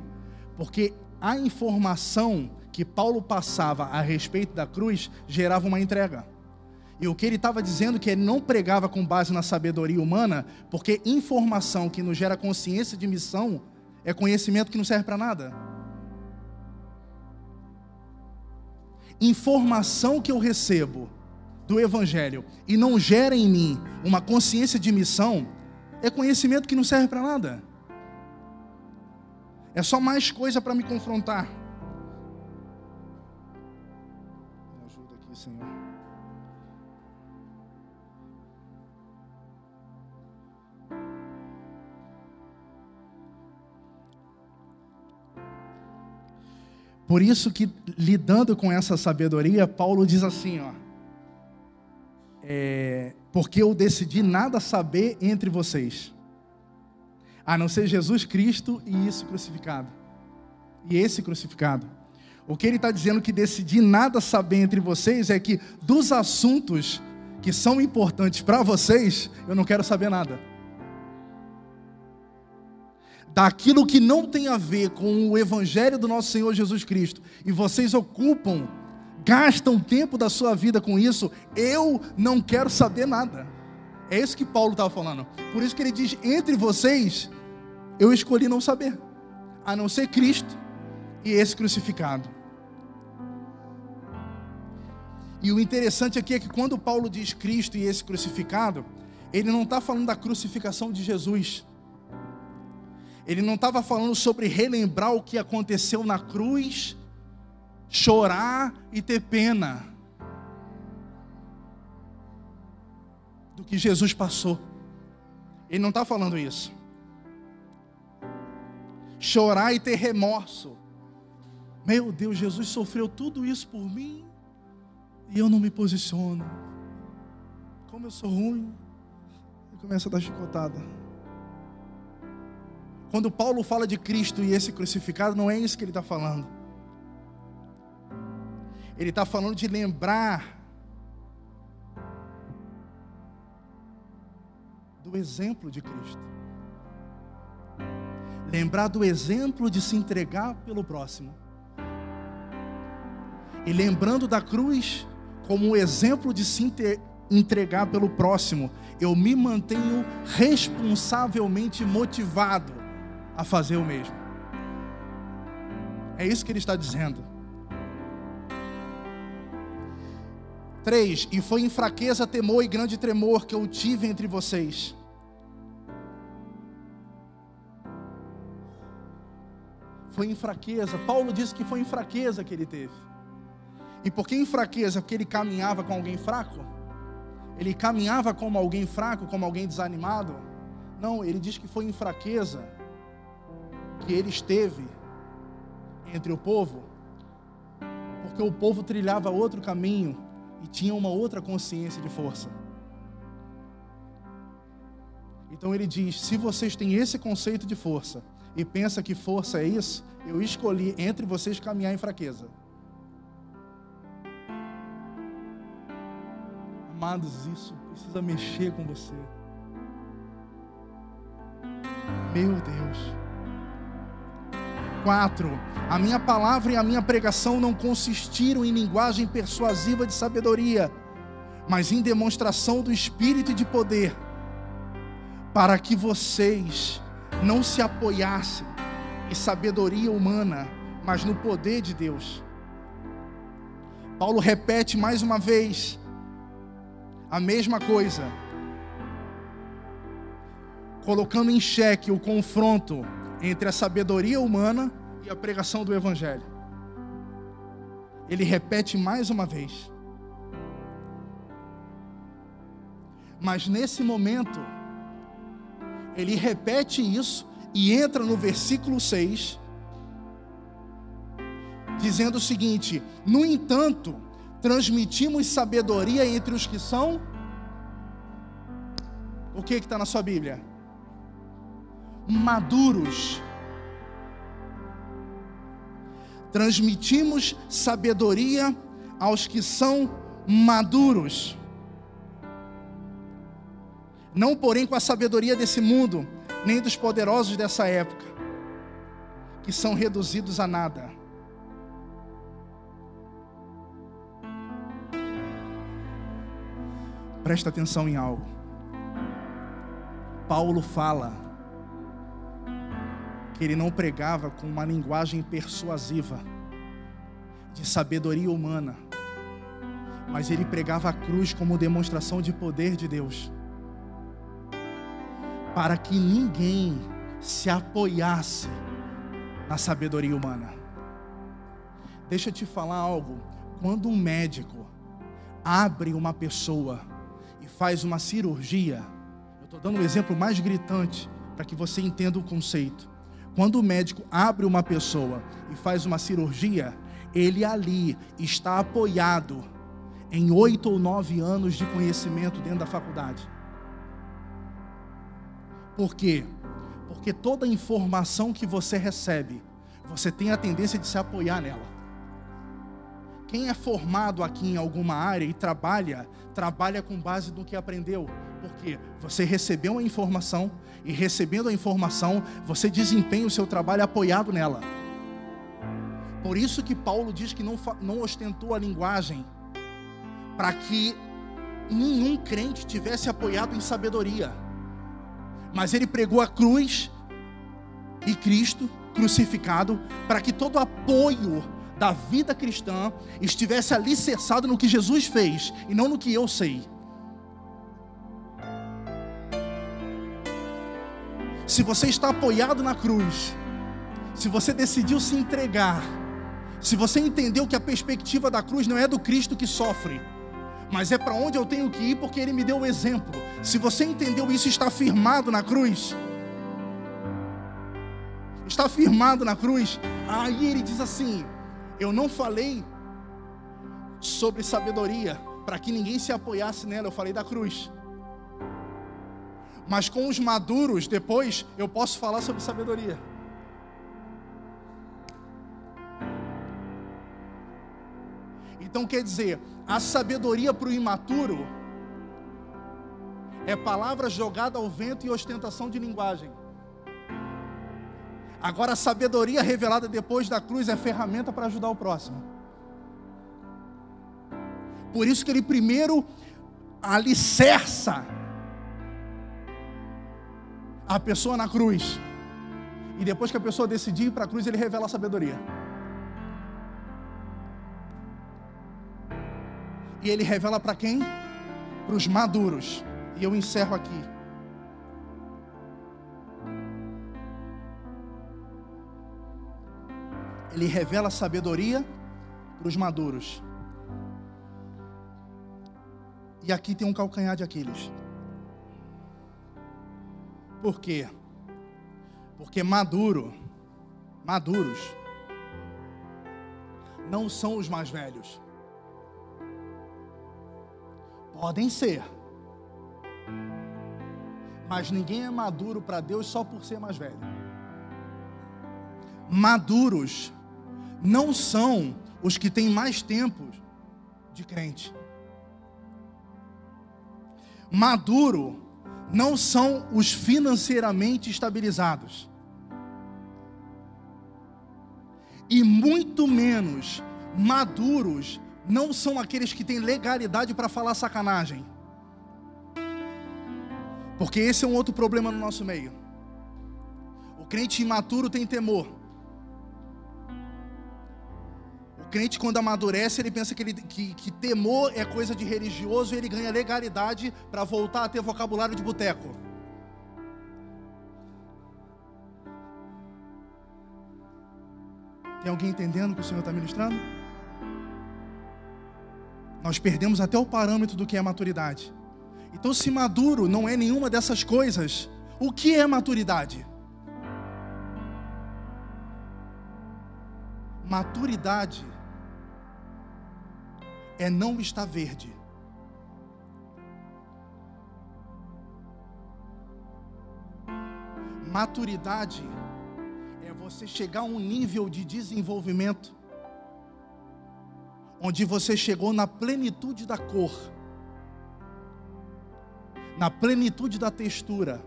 Porque a informação que Paulo passava a respeito da cruz gerava uma entrega. E o que ele estava dizendo que ele não pregava com base na sabedoria humana, porque informação que nos gera consciência de missão é conhecimento que não serve para nada. Informação que eu recebo do Evangelho e não gera em mim uma consciência de missão é conhecimento que não serve para nada. É só mais coisa para me confrontar. Me ajuda aqui, Senhor. Por isso que lidando com essa sabedoria, Paulo diz assim, ó, é, porque eu decidi nada saber entre vocês, a não ser Jesus Cristo e isso crucificado. E esse crucificado. O que ele está dizendo que decidi nada saber entre vocês é que dos assuntos que são importantes para vocês, eu não quero saber nada. Daquilo que não tem a ver com o evangelho do nosso Senhor Jesus Cristo, e vocês ocupam, gastam tempo da sua vida com isso, eu não quero saber nada. É isso que Paulo estava falando. Por isso que ele diz: entre vocês, eu escolhi não saber, a não ser Cristo e esse crucificado. E o interessante aqui é que quando Paulo diz Cristo e esse crucificado, ele não está falando da crucificação de Jesus. Ele não estava falando sobre relembrar o que aconteceu na cruz, chorar e ter pena que Jesus passou. Ele não está falando isso chorar e ter remorso. Meu Deus, Jesus sofreu tudo isso por mim e eu não me posiciono. Como eu sou ruim. E começa a dar chicotada. Quando Paulo fala de Cristo e esse crucificado, não é isso que ele está falando. Ele está falando de lembrar do exemplo de Cristo lembrar do exemplo de se entregar pelo próximo. E lembrando da cruz como um exemplo de se entregar pelo próximo, eu me mantenho responsavelmente motivado a fazer o mesmo. É isso que ele está dizendo. Três, e foi em fraqueza, temor e grande tremor que eu tive entre vocês Foi em fraqueza. Paulo disse que foi em fraqueza que ele teve. E por que em fraqueza? Porque ele caminhava com alguém fraco? Ele caminhava como alguém fraco, como alguém desanimado? Não, ele diz que foi em fraqueza que ele esteve entre o povo, porque o povo trilhava outro caminho e tinha uma outra consciência de força. Então ele diz: se vocês têm esse conceito de força, e pensa que força é isso, eu escolhi entre vocês caminhar em fraqueza. Amados, isso precisa mexer com você. Meu Deus. Quatro, a minha palavra e a minha pregação não consistiram em linguagem persuasiva de sabedoria, mas em demonstração do Espírito e de poder para que vocês não se apoiassem em sabedoria humana, mas no poder de Deus. Paulo repete mais uma vez a mesma coisa, colocando em xeque o confronto entre a sabedoria humana e a pregação do Evangelho. Ele repete mais uma vez. Mas nesse momento, ele repete isso e entra no versículo 6, dizendo o seguinte: No entanto, transmitimos sabedoria entre os que são. O que está na sua Bíblia? Maduros. Transmitimos sabedoria aos que são maduros. Não, porém, com a sabedoria desse mundo, nem dos poderosos dessa época, que são reduzidos a nada. Presta atenção em algo. Paulo fala que ele não pregava com uma linguagem persuasiva, de sabedoria humana, mas ele pregava a cruz como demonstração de poder de Deus, para que ninguém se apoiasse na sabedoria humana. Deixa eu te falar algo. Quando um médico abre uma pessoa, faz uma cirurgia, eu estou dando um exemplo mais gritante para que você entenda o conceito. Quando o médico abre uma pessoa e faz uma cirurgia, ele ali está apoiado em oito ou nove anos de conhecimento dentro da faculdade. Por quê? Porque toda informação que você recebe, você tem a tendência de se apoiar nela. Quem é formado aqui em alguma área e trabalha, trabalha com base no que aprendeu. Porque você recebeu uma informação e recebendo a informação, você desempenha o seu trabalho apoiado nela. Por isso que Paulo diz que não, não ostentou a linguagem para que nenhum crente tivesse apoiado em sabedoria. Mas ele pregou a cruz e Cristo crucificado para que todo apoio da vida cristã estivesse alicerçado no que Jesus fez e não no que eu sei. Se você está apoiado na cruz, se você decidiu se entregar, se você entendeu que a perspectiva da cruz não é do Cristo que sofre, mas é para onde eu tenho que ir porque Ele me deu o exemplo. Se você entendeu isso, está firmado na cruz, está firmado na cruz, aí Ele diz assim: eu não falei sobre sabedoria para que ninguém se apoiasse nela, eu falei da cruz. Mas com os maduros, depois eu posso falar sobre sabedoria. Então quer dizer, a sabedoria para o imaturo é palavra jogada ao vento e ostentação de linguagem. Agora, a sabedoria revelada depois da cruz é ferramenta para ajudar o próximo. Por isso que ele primeiro alicerça a pessoa na cruz. E depois que a pessoa decidir ir para a cruz, ele revela a sabedoria. E ele revela para quem? Para os maduros. E eu encerro aqui. Ele revela sabedoria para os maduros. E aqui tem um calcanhar de Aquiles. Por quê? Porque maduro, maduros, não são os mais velhos. Podem ser. Mas ninguém é maduro para Deus só por ser mais velho. Maduros não são os que têm mais tempo de crente. Maduro não são os financeiramente estabilizados. E muito menos maduros não são aqueles que têm legalidade para falar sacanagem. Porque esse é um outro problema no nosso meio. O crente imaturo tem temor. O crente, quando amadurece, ele pensa que, ele, que, que temor é coisa de religioso e ele ganha legalidade para voltar a ter vocabulário de boteco. Tem alguém entendendo o que o Senhor está ministrando? Nós perdemos até o parâmetro do que é maturidade. Então, se maduro não é nenhuma dessas coisas, o que é maturidade? Maturidade é não estar verde. Maturidade você chegar a um nível de desenvolvimento onde você chegou na plenitude da cor, na plenitude da textura,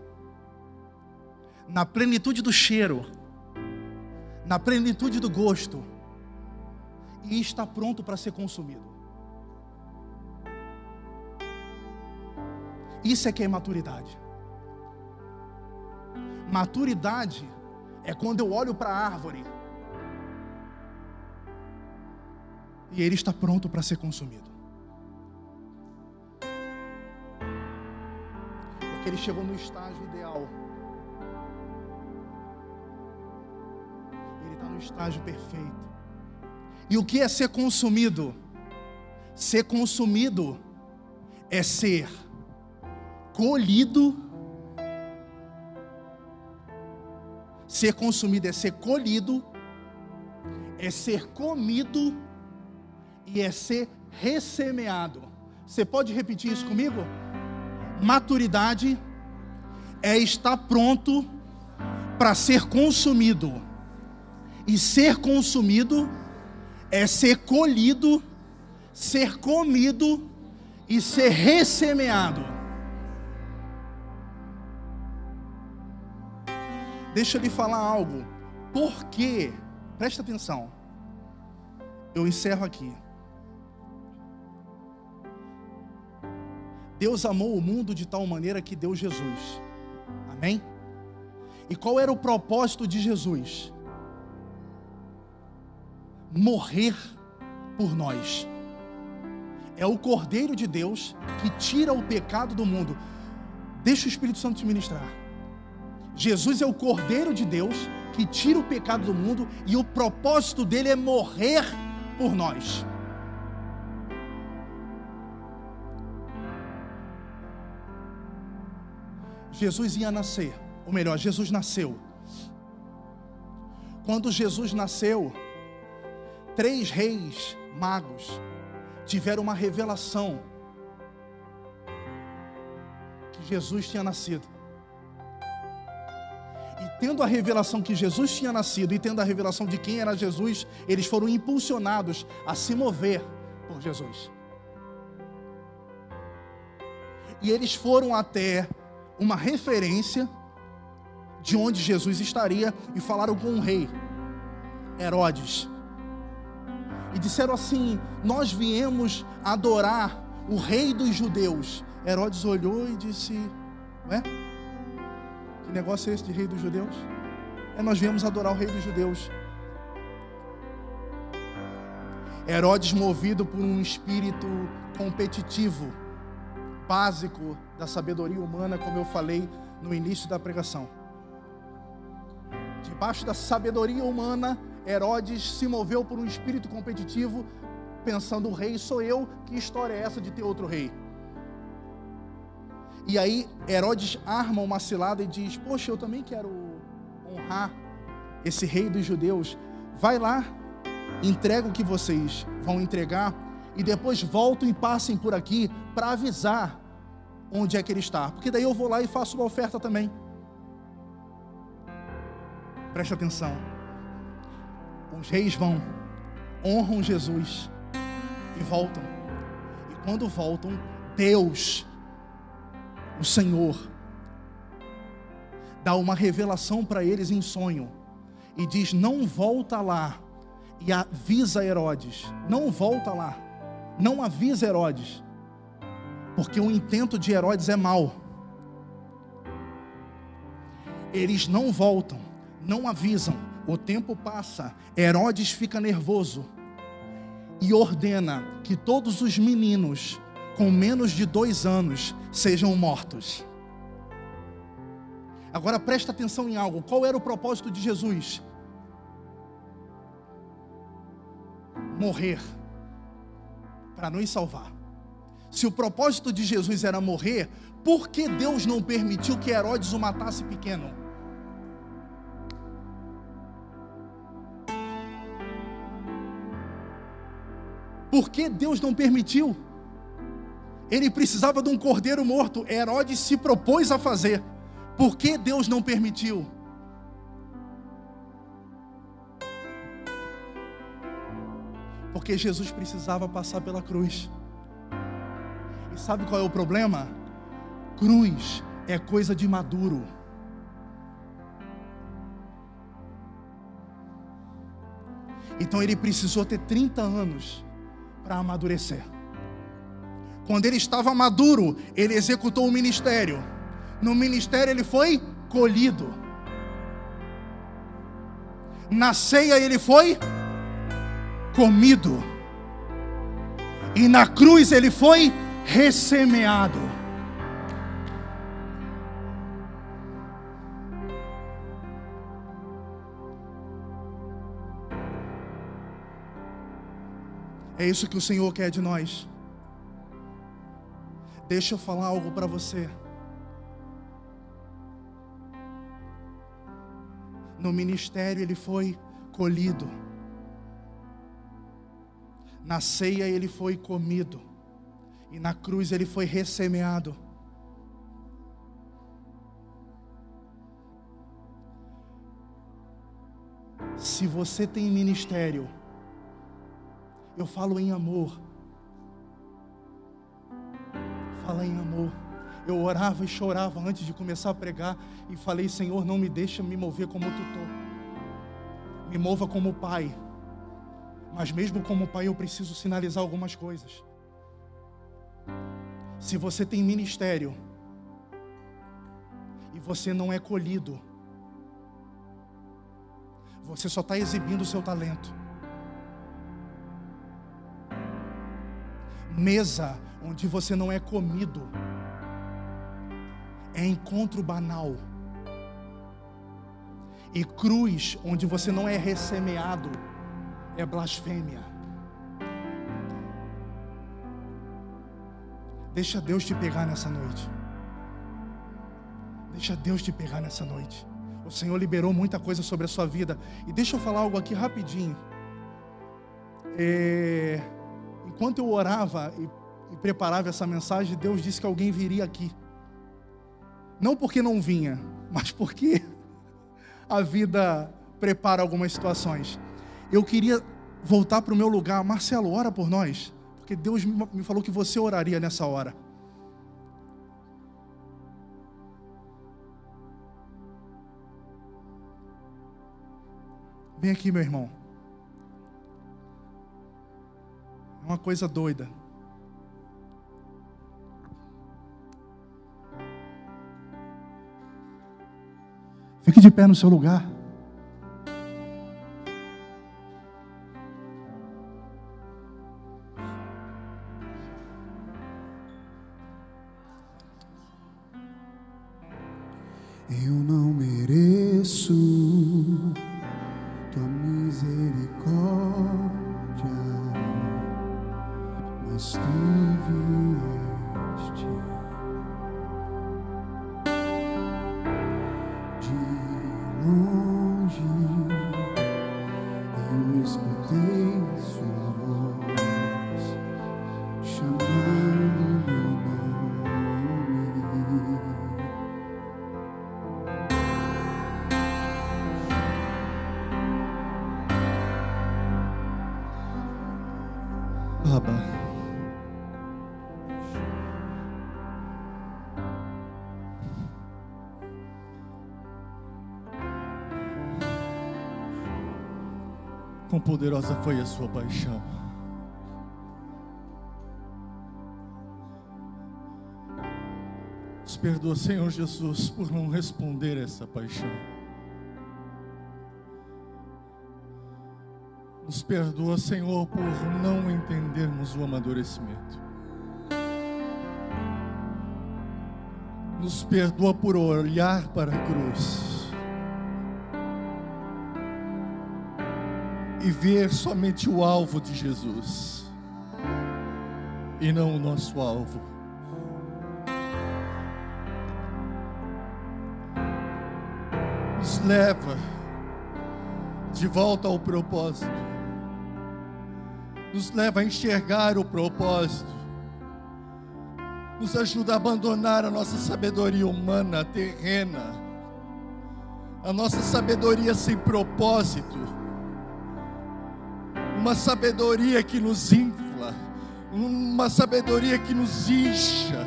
na plenitude do cheiro, na plenitude do gosto, e está pronto para ser consumido. Isso é que é maturidade. Maturidade é quando eu olho para a árvore e ele está pronto para ser consumido. Porque ele chegou no estágio ideal. Ele está no estágio perfeito. E o que é ser consumido? Ser consumido é ser colhido Ser consumido é ser colhido, é ser comido e é ser ressemeado. Você pode repetir isso comigo? Maturidade é estar pronto para ser consumido. E ser consumido é ser colhido, ser comido e ser ressemeado. Deixa eu lhe falar algo. Por quê? Presta atenção. Eu encerro aqui. Deus amou o mundo de tal maneira que deu Jesus. Amém? E qual era o propósito de Jesus? Morrer por nós. É o Cordeiro de Deus que tira o pecado do mundo. Deixa o Espírito Santo te ministrar. Jesus é o Cordeiro de Deus que tira o pecado do mundo e o propósito dele é morrer por nós. Jesus ia nascer, ou melhor, Jesus nasceu. Quando Jesus nasceu, três reis magos tiveram uma revelação que Jesus tinha nascido tendo a revelação que Jesus tinha nascido e tendo a revelação de quem era Jesus, eles foram impulsionados a se mover por Jesus. E eles foram até uma referência de onde Jesus estaria e falaram com o rei, Herodes. E disseram assim: Nós viemos adorar o rei dos judeus. Herodes olhou e disse: Ué? Que negócio é esse de rei dos judeus? É nós viemos adorar o rei dos judeus. Herodes, movido por um espírito competitivo, básico da sabedoria humana, como eu falei no início da pregação. Debaixo da sabedoria humana, Herodes se moveu por um espírito competitivo, pensando: o rei sou eu, que história é essa de ter outro rei? E aí Herodes arma uma cilada e diz: Poxa, eu também quero honrar esse rei dos judeus. Vai lá, entrega o que vocês vão entregar e depois voltam e passem por aqui para avisar onde é que ele está. Porque daí eu vou lá e faço uma oferta também. Preste atenção. Os reis vão, honram Jesus e voltam. E quando voltam, Deus o Senhor dá uma revelação para eles em sonho e diz: Não volta lá e avisa Herodes. Não volta lá. Não avisa Herodes. Porque o intento de Herodes é mau. Eles não voltam, não avisam. O tempo passa, Herodes fica nervoso e ordena que todos os meninos com menos de dois anos sejam mortos. Agora presta atenção em algo: qual era o propósito de Jesus? Morrer para nos salvar. Se o propósito de Jesus era morrer, por que Deus não permitiu que Herodes o matasse pequeno? Por que Deus não permitiu? Ele precisava de um cordeiro morto. Herodes se propôs a fazer. Por que Deus não permitiu? Porque Jesus precisava passar pela cruz. E sabe qual é o problema? Cruz é coisa de maduro. Então ele precisou ter 30 anos para amadurecer. Quando ele estava maduro, ele executou o ministério. No ministério ele foi colhido. Na ceia ele foi comido. E na cruz ele foi ressemeado. É isso que o Senhor quer de nós. Deixa eu falar algo para você. No ministério ele foi colhido. Na ceia ele foi comido. E na cruz ele foi ressemeado. Se você tem ministério, eu falo em amor. Fala em amor. Eu orava e chorava antes de começar a pregar e falei: Senhor, não me deixa me mover como tutor. Me mova como pai. Mas mesmo como pai, eu preciso sinalizar algumas coisas. Se você tem ministério e você não é colhido, você só está exibindo o seu talento. Mesa onde você não é comido, é encontro banal. E cruz onde você não é ressemeado, é blasfêmia. Deixa Deus te pegar nessa noite. Deixa Deus te pegar nessa noite. O Senhor liberou muita coisa sobre a sua vida. E deixa eu falar algo aqui rapidinho. É enquanto eu orava e, e preparava essa mensagem, Deus disse que alguém viria aqui. Não porque não vinha, mas porque *laughs* a vida prepara algumas situações. Eu queria voltar para o meu lugar. Marcelo, ora por nós, porque Deus me falou que você oraria nessa hora. Vem aqui, meu irmão. Uma coisa doida. Fique de pé no seu lugar. Poderosa foi a sua paixão. Os perdoa, Senhor Jesus, por não responder essa paixão. Nos perdoa, Senhor, por não entendermos o amadurecimento. Nos perdoa por olhar para a cruz e ver somente o alvo de Jesus e não o nosso alvo. Nos leva de volta ao propósito, nos leva a enxergar o propósito, nos ajuda a abandonar a nossa sabedoria humana, terrena, a nossa sabedoria sem propósito, uma sabedoria que nos infla, uma sabedoria que nos incha,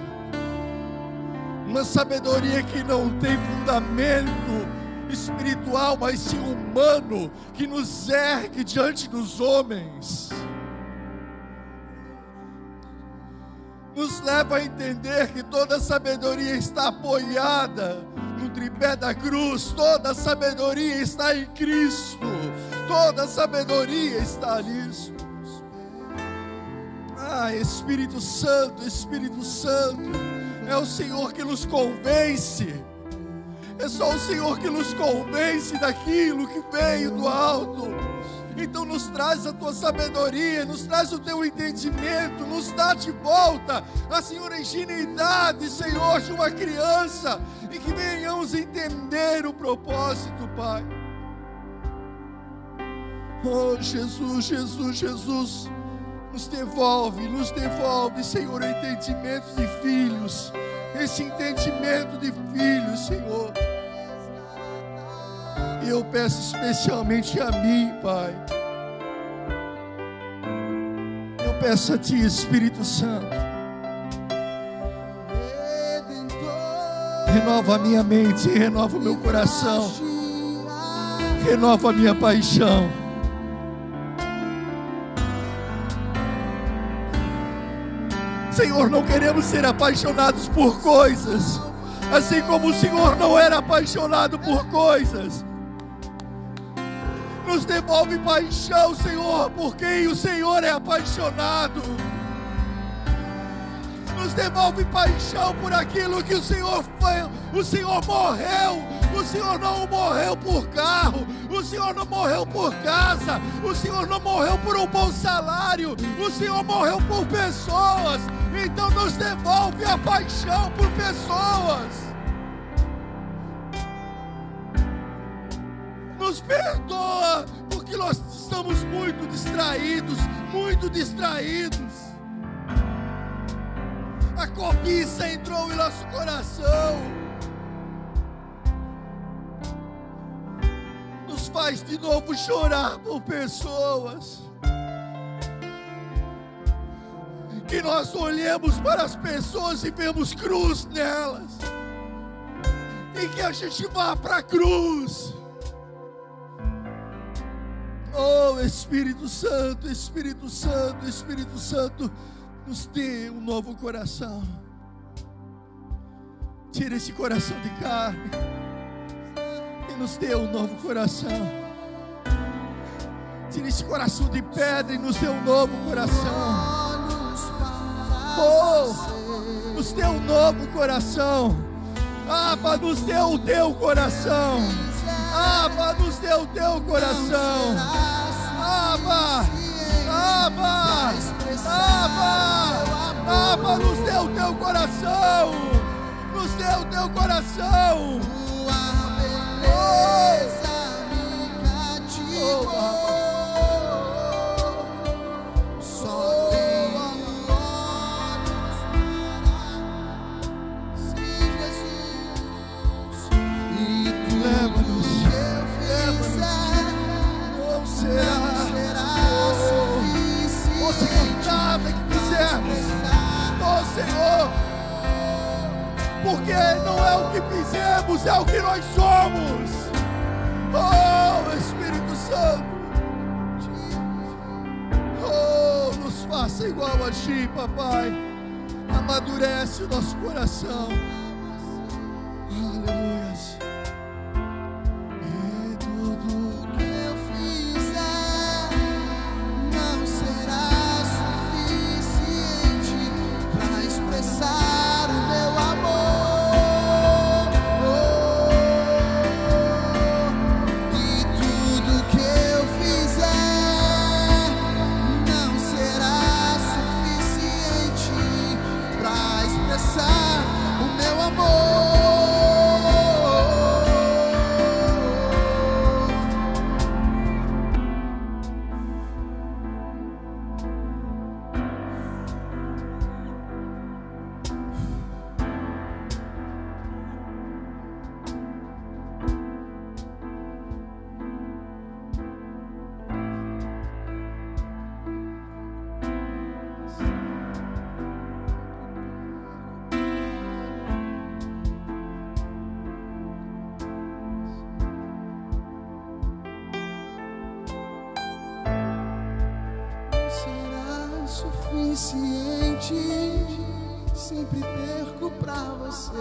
uma sabedoria que não tem fundamento espiritual, mas sim humano, que nos ergue diante dos homens. Nos leva a entender que toda sabedoria está apoiada no tripé da cruz, toda sabedoria está em Cristo, toda sabedoria está nisso. Ah, Espírito Santo, Espírito Santo, é o Senhor que nos convence. É só o Senhor que nos convence daquilo que veio do alto. Então nos traz a tua sabedoria, nos traz o teu entendimento, nos dá de volta a Senhor a ingenuidade, Senhor, de uma criança, e que venhamos entender o propósito, Pai. Oh Jesus, Jesus, Jesus, nos devolve, nos devolve, Senhor, o entendimento de filhos, esse entendimento de filhos, Senhor. E eu peço especialmente a mim, Pai. Eu peço a Ti, Espírito Santo. Renova a minha mente, renova o meu coração, renova a minha paixão. Senhor, não queremos ser apaixonados por coisas, assim como o Senhor não era apaixonado por coisas. Nos devolve paixão, Senhor, por quem o Senhor é apaixonado. Nos devolve paixão por aquilo que o Senhor foi. O Senhor morreu. O Senhor não morreu por carro. O Senhor não morreu por casa. O Senhor não morreu por um bom salário. O Senhor morreu por pessoas. Então nos devolve a paixão por pessoas. nos perdoa, porque nós estamos muito distraídos, muito distraídos. A cobiça entrou em nosso coração, nos faz de novo chorar por pessoas. Que nós olhemos para as pessoas e vemos cruz nelas, e que a gente vá para a cruz. Oh Espírito Santo, Espírito Santo, Espírito Santo, nos dê um novo coração. Tira esse coração de carne e nos dê um novo coração. Tira esse coração de pedra e nos dê um novo coração. Oh, nos dê um novo coração. Abba, nos dê o teu coração. Abba, nos dê o teu coração. Abba, Abba, Abba, Abba, nos dê o teu coração. Nos dê o teu coração. Oh, oh Abba. Leva-nos, Senhor, porque não é o que fizemos, é o que nós somos, oh Espírito Santo, oh, nos faça igual a Ti, papai, amadurece o nosso coração. Suficiente. Sempre perco pra você.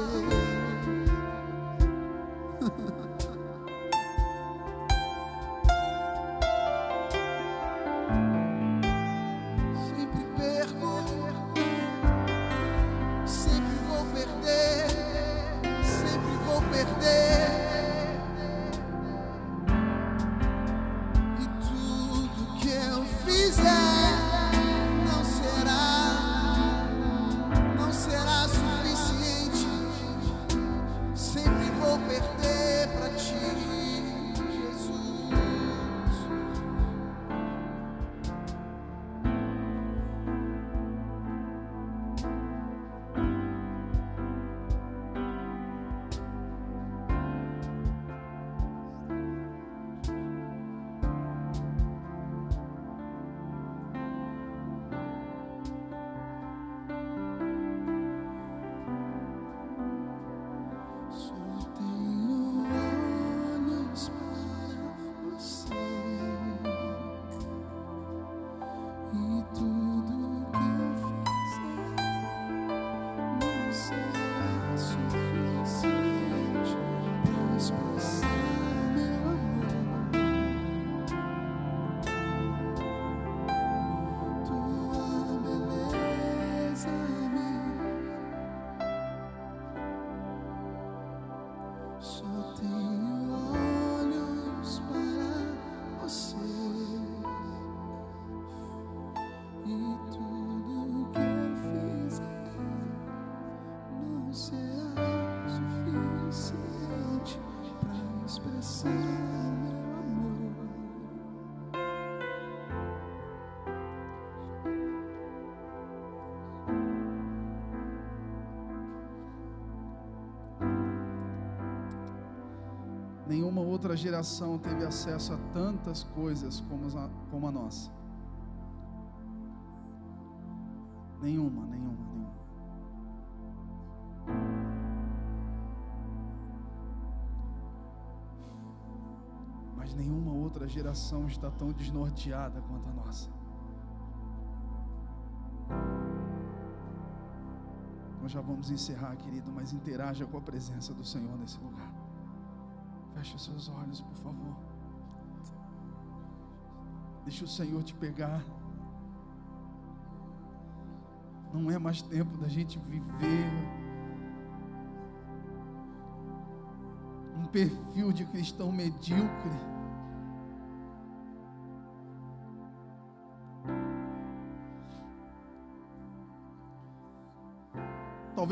Outra geração teve acesso a tantas coisas como a, como a nossa. Nenhuma, nenhuma, nenhuma. Mas nenhuma outra geração está tão desnorteada quanto a nossa. Nós já vamos encerrar, querido, mas interaja com a presença do Senhor nesse lugar. Feche os seus olhos, por favor. Deixa o Senhor te pegar. Não é mais tempo da gente viver um perfil de cristão medíocre.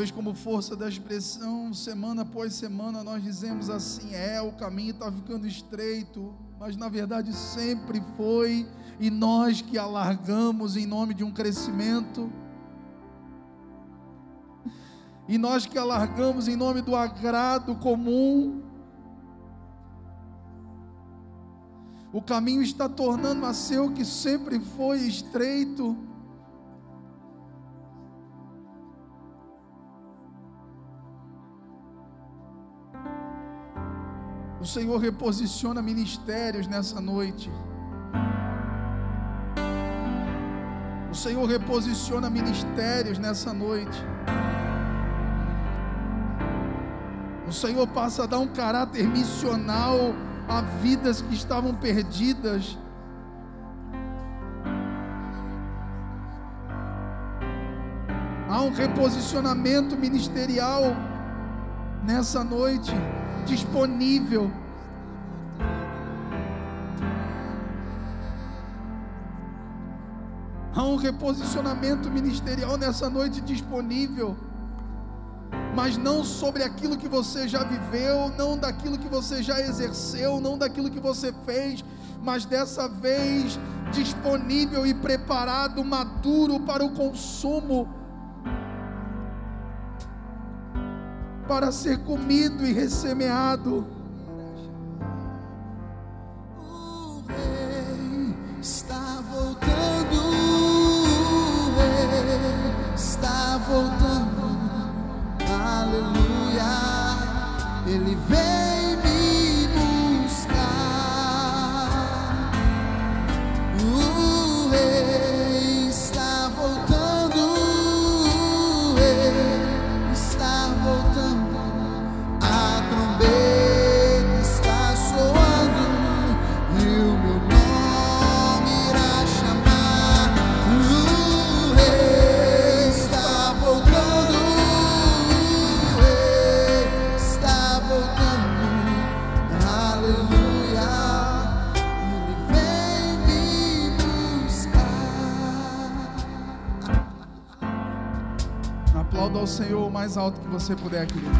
Talvez como força da expressão, semana após semana nós dizemos assim: é, o caminho está ficando estreito, mas na verdade sempre foi, e nós que alargamos em nome de um crescimento, e nós que alargamos em nome do agrado comum, o caminho está tornando a ser o que sempre foi estreito. Senhor reposiciona ministérios nessa noite. O Senhor reposiciona ministérios nessa noite. O Senhor passa a dar um caráter missional a vidas que estavam perdidas. Há um reposicionamento ministerial nessa noite disponível. Há um reposicionamento ministerial nessa noite disponível, mas não sobre aquilo que você já viveu, não daquilo que você já exerceu, não daquilo que você fez, mas dessa vez disponível e preparado, maduro para o consumo para ser comido e ressemeado. Você puder, querido.